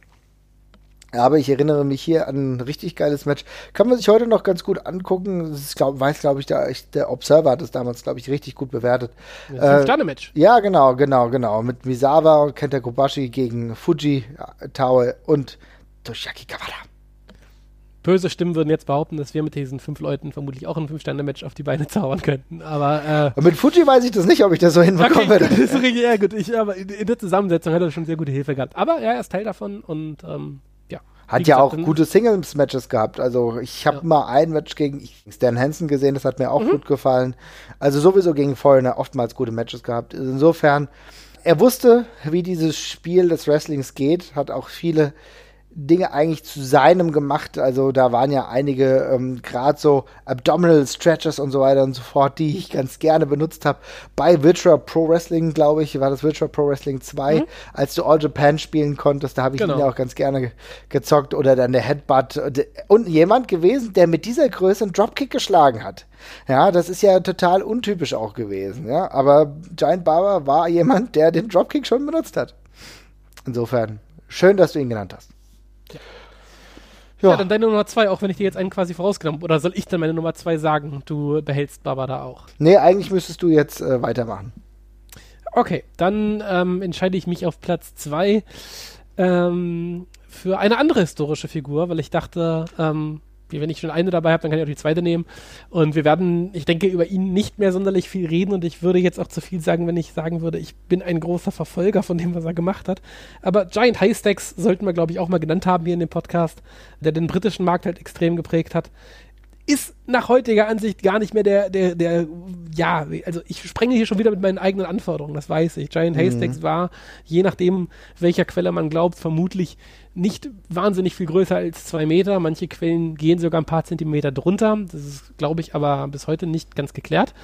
Aber ich erinnere mich hier an ein richtig geiles Match. Kann man sich heute noch ganz gut angucken. Das glaub, weiß, glaube ich, der, der Observer hat es damals, glaube ich, richtig gut bewertet. Ein Äh, Fünf-Sterne-Match. ja, genau, genau, genau. Mit Misawa und Kenta Kobashi gegen Fuji, Taue und Toshiaki Kawada. Böse Stimmen würden jetzt behaupten, dass wir mit diesen fünf Leuten vermutlich auch ein Fünf-Sterne-Match auf die Beine zaubern könnten. Aber äh, mit Fuji weiß ich das nicht, ob ich das so hinbekommen okay, das ist richtig, ja gut. Ich, aber in, der Zusammensetzung hat er schon sehr gute Hilfe gehabt. Aber ja, er ist Teil davon und ähm, ja. Hat ja gesagt, auch gute Singles-Matches gehabt. Also ich habe Ja. mal ein Match gegen Stan Hansen gesehen, das hat mir Mhm. auch gut gefallen. Also sowieso gegen Foreigner oftmals gute Matches gehabt. Insofern, er wusste, wie dieses Spiel des Wrestlings geht, hat auch viele Dinge eigentlich zu seinem gemacht. Also da waren ja einige ähm, gerade so Abdominal Stretches und so weiter und so fort, die ich ganz gerne benutzt habe. Bei Virtual Pro Wrestling, glaube ich, war das Virtual Pro Wrestling 2, als du All Japan spielen konntest, da habe ich Genau. ihn ja auch ganz gerne ge gezockt. Oder dann der Headbutt. Und- Und jemand gewesen, der mit dieser Größe einen Dropkick geschlagen hat. Ja, das ist ja total untypisch auch gewesen. Ja, aber Giant Barber war jemand, der den Dropkick schon benutzt hat. Insofern, schön, dass du ihn genannt hast. Ja. dann deine Nummer zwei, auch wenn ich dir jetzt einen quasi vorausgenommen Oder soll ich dann meine Nummer zwei sagen und du behältst Baba da auch? Nee, eigentlich müsstest du jetzt äh, weitermachen. Okay, dann ähm, entscheide ich mich auf Platz zwei ähm, für eine andere historische Figur, weil ich dachte, ähm, wenn ich schon eine dabei habe, dann kann ich auch die zweite nehmen. Und wir werden, ich denke, über ihn nicht mehr sonderlich viel reden und ich würde jetzt auch zu viel sagen, wenn ich sagen würde, ich bin ein großer Verfolger von dem, was er gemacht hat. Aber Giant Highstacks sollten wir, glaube ich, auch mal genannt haben hier in dem Podcast, der den britischen Markt halt extrem geprägt hat ist nach heutiger Ansicht gar nicht mehr der, der, der, ja, also ich sprenge hier schon wieder mit meinen eigenen Anforderungen, das weiß ich. Giant mhm. Haystacks war, je nachdem, welcher Quelle man glaubt, vermutlich nicht wahnsinnig viel größer als zwei Meter. Manche Quellen gehen sogar ein paar Zentimeter drunter. Das ist, glaube ich, aber bis heute nicht ganz geklärt.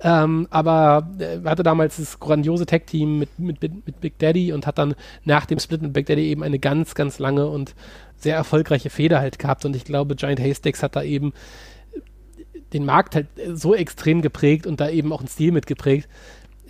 Ähm, aber er hatte damals das grandiose Tag-Team mit, mit, mit Big Daddy und hat dann nach dem Split mit Big Daddy eben eine ganz, ganz lange und sehr erfolgreiche Feder halt gehabt. Und ich glaube, Giant Haystacks hat da eben den Markt halt so extrem geprägt und da eben auch einen Stil mitgeprägt,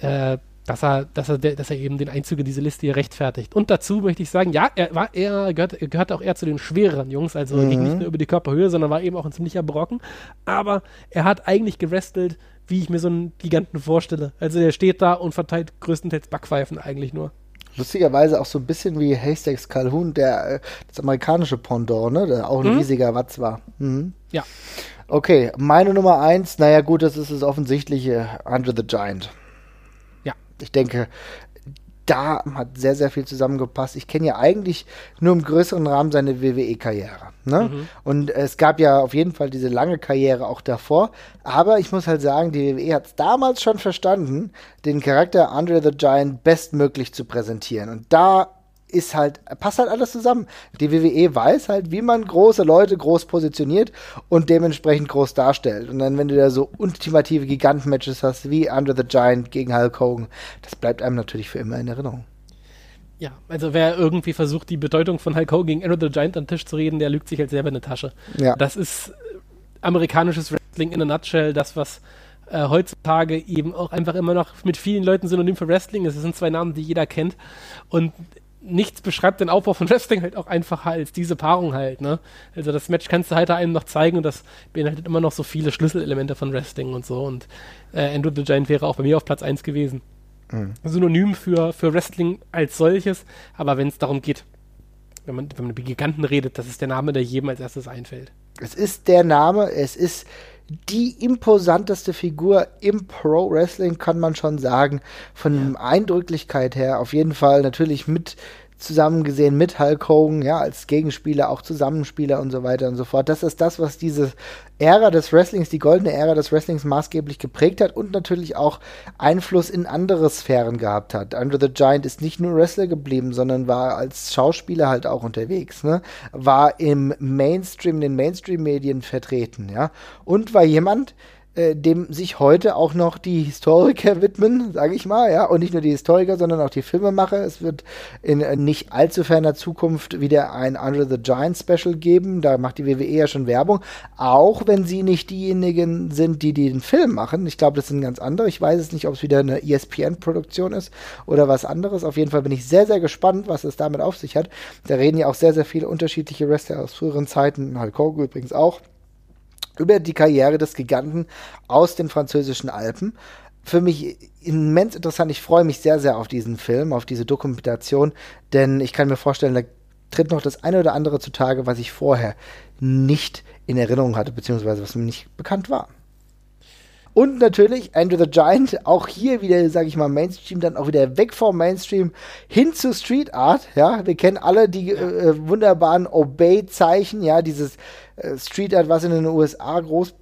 äh, dass er, dass er, dass er eben den Einzug in diese Liste hier rechtfertigt. Und dazu möchte ich sagen, ja, er war eher, gehört, gehört auch eher zu den schwereren Jungs, also mhm. ging nicht nur über die Körperhöhe, sondern war eben auch ein ziemlicher Brocken. Aber er hat eigentlich gerestelt, wie ich mir so einen Giganten vorstelle. Also er steht da und verteilt größtenteils Backpfeifen eigentlich nur. Lustigerweise auch so ein bisschen wie Haystacks Calhoun, der äh, das amerikanische Pendant, ne? Der auch ein mhm. riesiger Watz war. Mhm. Ja. Okay, meine Nummer eins, naja gut, das ist das offensichtliche Under the Giant. Ja. Ich denke, da hat sehr, sehr viel zusammengepasst. Ich kenne ja eigentlich nur im größeren Rahmen seine WWE-Karriere. Ne? Mhm. Und es gab ja auf jeden Fall diese lange Karriere auch davor. Aber ich muss halt sagen, die WWE hat es damals schon verstanden, den Charakter Andre the Giant bestmöglich zu präsentieren. Und da ist halt, passt halt alles zusammen. Die WWE weiß halt, wie man große Leute groß positioniert und dementsprechend groß darstellt. Und dann, wenn du da so ultimative Gigantenmatches hast, wie Under the Giant gegen Hulk Hogan, das bleibt einem natürlich für immer in Erinnerung. Ja, also wer irgendwie versucht, die Bedeutung von Hulk Hogan gegen Under the Giant an den Tisch zu reden, der lügt sich halt selber in die Tasche. Ja. Das ist amerikanisches Wrestling in a nutshell, das, was äh, heutzutage eben auch einfach immer noch mit vielen Leuten synonym für Wrestling ist. Es sind zwei Namen, die jeder kennt. Und nichts beschreibt den Aufbau von Wrestling halt auch einfacher als diese Paarung halt, ne? Also das Match kannst du halt einem noch zeigen und das beinhaltet immer noch so viele Schlüsselelemente von Wrestling und so und äh, Andrew the Giant wäre auch bei mir auf Platz 1 gewesen. Mhm. Synonym für, für Wrestling als solches, aber wenn es darum geht, wenn man, wenn man über Giganten redet, das ist der Name, der jedem als erstes einfällt. Es ist der Name, es ist die imposanteste Figur im Pro Wrestling, kann man schon sagen. Von ja. Eindrücklichkeit her auf jeden Fall natürlich mit zusammen gesehen mit Hulk Hogan, ja, als Gegenspieler, auch Zusammenspieler und so weiter und so fort. Das ist das, was diese Ära des Wrestlings, die goldene Ära des Wrestlings maßgeblich geprägt hat und natürlich auch Einfluss in andere Sphären gehabt hat. Under the Giant ist nicht nur Wrestler geblieben, sondern war als Schauspieler halt auch unterwegs, ne? War im Mainstream, in den Mainstream-Medien vertreten, ja. Und war jemand, äh, dem sich heute auch noch die Historiker widmen, sage ich mal, ja, und nicht nur die Historiker, sondern auch die Filmemacher. Es wird in äh, nicht allzu ferner Zukunft wieder ein Under the Giant Special geben. Da macht die WWE ja schon Werbung, auch wenn sie nicht diejenigen sind, die den Film machen. Ich glaube, das sind ganz andere. Ich weiß es nicht, ob es wieder eine ESPN-Produktion ist oder was anderes. Auf jeden Fall bin ich sehr, sehr gespannt, was es damit auf sich hat. Da reden ja auch sehr, sehr viele unterschiedliche Wrestler aus früheren Zeiten, Hulk Hogan übrigens auch über die Karriere des Giganten aus den französischen Alpen. Für mich immens interessant. Ich freue mich sehr, sehr auf diesen Film, auf diese Dokumentation, denn ich kann mir vorstellen, da tritt noch das eine oder andere zutage, was ich vorher nicht in Erinnerung hatte, beziehungsweise was mir nicht bekannt war. Und natürlich Andrew the Giant, auch hier wieder, sage ich mal, Mainstream, dann auch wieder weg vom Mainstream hin zu Street Art. Ja, wir kennen alle die äh, wunderbaren Obey-Zeichen, ja, dieses äh, Street Art, was in den USA groß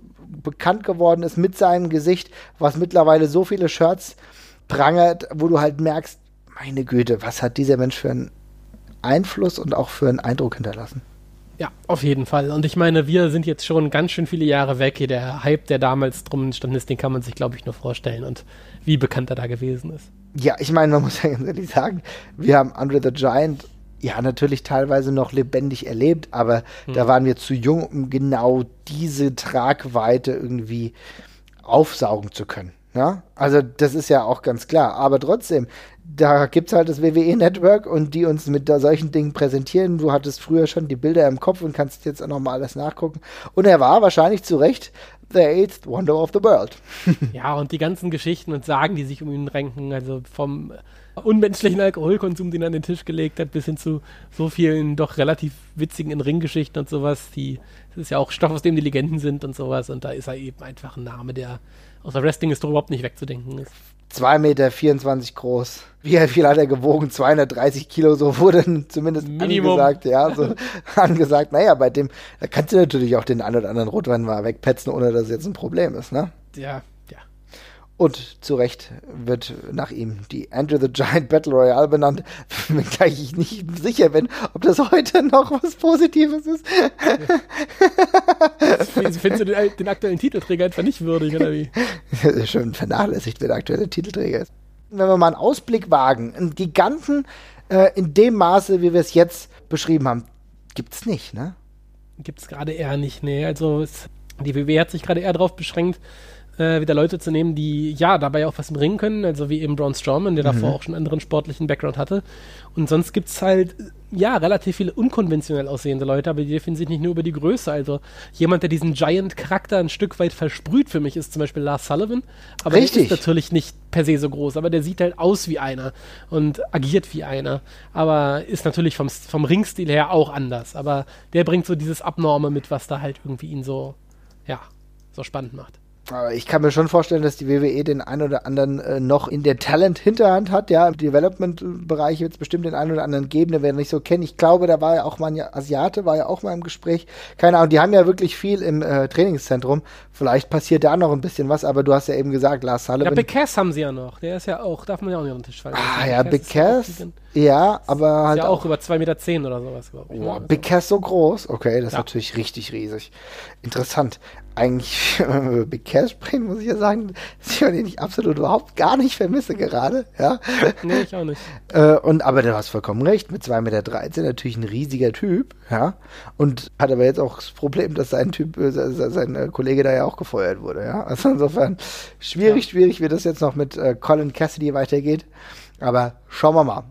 bekannt geworden ist mit seinem Gesicht, was mittlerweile so viele Shirts prangert, wo du halt merkst, meine Güte, was hat dieser Mensch für einen Einfluss und auch für einen Eindruck hinterlassen. Ja, auf jeden Fall. Und ich meine, wir sind jetzt schon ganz schön viele Jahre weg. Der Hype, der damals drum entstanden ist, den kann man sich, glaube ich, nur vorstellen und wie bekannt er da gewesen ist. Ja, ich meine, man muss ja ganz ehrlich sagen, wir haben Andre the Giant ja natürlich teilweise noch lebendig erlebt, aber hm. da waren wir zu jung, um genau diese Tragweite irgendwie aufsaugen zu können. Ja? Also das ist ja auch ganz klar. Aber trotzdem, da gibt es halt das WWE-Network und die uns mit solchen Dingen präsentieren. Du hattest früher schon die Bilder im Kopf und kannst jetzt auch nochmal alles nachgucken. Und er war wahrscheinlich zu Recht the eighth wonder of the world. ja, und die ganzen Geschichten und Sagen, die sich um ihn ranken, also vom unmenschlichen Alkoholkonsum, den er an den Tisch gelegt hat, bis hin zu so vielen doch relativ witzigen In-Ring-Geschichten und sowas, die, das ist ja auch Stoff, aus dem die Legenden sind und sowas, und da ist er eben einfach ein Name, der aus der Wrestling ist doch überhaupt nicht wegzudenken ist. 2,24 Meter groß. Wie viel hat er gewogen? 230 Kilo, so wurde zumindest Minimum. angesagt, ja, so angesagt. Naja, bei dem, da kannst du natürlich auch den einen oder anderen Rotwein mal wegpetzen, ohne dass es jetzt ein Problem ist, ne? Ja, und zu Recht wird nach ihm die Andrew the Giant Battle Royale benannt, wenngleich ich nicht sicher bin, ob das heute noch was Positives ist. Findest du den, den, aktuellen Titelträger einfach nicht würdig, oder wie? Schön vernachlässigt, wer der aktuelle Titelträger ist. Wenn wir mal einen Ausblick wagen, einen Giganten äh, in dem Maße, wie wir es jetzt beschrieben haben, gibt es nicht, ne? Gibt es gerade eher nicht, ne. Also es, die WWE hat sich gerade eher darauf beschränkt, äh, wieder Leute zu nehmen, die ja dabei auch was bringen können, also wie eben Braun Strowman, der mhm. davor auch schon einen anderen sportlichen Background hatte. Und sonst gibt es halt ja relativ viele unkonventionell aussehende Leute, aber die definieren sich nicht nur über die Größe. Also jemand, der diesen Giant-Charakter ein Stück weit versprüht für mich, ist zum Beispiel Lars Sullivan. Aber Richtig. der ist natürlich nicht per se so groß, aber der sieht halt aus wie einer und agiert wie einer. Aber ist natürlich vom, vom Ringstil her auch anders. Aber der bringt so dieses Abnorme mit, was da halt irgendwie ihn so, ja, so spannend macht. Aber ich kann mir schon vorstellen, dass die WWE den einen oder anderen äh, noch in der Talent-Hinterhand hat. Ja, im Development-Bereich wird es bestimmt den einen oder anderen geben, den wir nicht so kennen. Ich glaube, da war ja auch mal ein Asiate, war ja auch mal im Gespräch. Keine Ahnung, die haben ja wirklich viel im äh, Trainingszentrum. Vielleicht passiert da noch ein bisschen was, aber du hast ja eben gesagt, Lars Sullivan. Ja, Big Cass haben sie ja noch. Der ist ja auch, darf man ja auch nicht auf den Tisch fallen. Ah, ja, Big Cass. Ja, aber halt. Ist ja auch, auch über 2,10 Meter zehn oder sowas, glaube ich. Oh, Big Cass so groß. Okay, das ja. ist natürlich richtig riesig. Interessant eigentlich, Big Cash sprechen, muss ich ja sagen, dass ich den ich absolut überhaupt gar nicht vermisse gerade. Ja? Nee, ich auch nicht. Äh, und, aber du hast vollkommen recht, mit 2,13 Meter natürlich ein riesiger Typ, ja. Und hat aber jetzt auch das Problem, dass sein Typ, äh, sein Kollege da ja auch gefeuert wurde, ja. Also insofern schwierig, ja. schwierig, wie das jetzt noch mit äh, Colin Cassidy weitergeht. Aber schauen wir mal.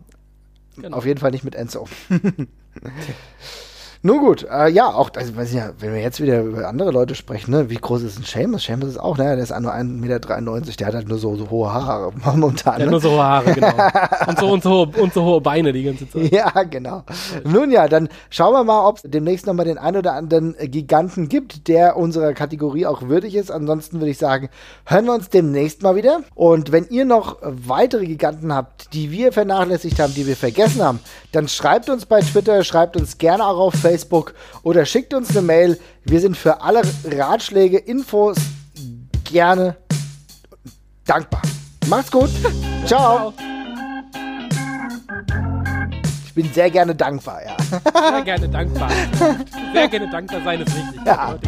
Genau. Auf jeden Fall nicht mit Enzo. Nun gut, äh, ja, auch, also, weiß ich ja, wenn wir jetzt wieder über andere Leute sprechen, ne, wie groß ist ein Seamus? Seamus ist auch, ne, der ist nur 1,93 Meter, der hat halt nur so, so hohe Haare momentan. Der ne? hat nur so hohe Haare, genau. und, so, und, so hohe, und so hohe Beine die ganze Zeit. Ja, genau. Nun ja, dann schauen wir mal, ob es demnächst nochmal den ein oder anderen Giganten gibt, der unserer Kategorie auch würdig ist. Ansonsten würde ich sagen, hören wir uns demnächst mal wieder. Und wenn ihr noch weitere Giganten habt, die wir vernachlässigt haben, die wir vergessen haben, dann schreibt uns bei Twitter, schreibt uns gerne auch auf Facebook Facebook oder schickt uns eine Mail. Wir sind für alle Ratschläge, Infos gerne dankbar. Macht's gut. Ciao. Ich bin sehr gerne dankbar, ja. Sehr gerne dankbar. Sehr gerne dankbar sein ist wichtig. Ja.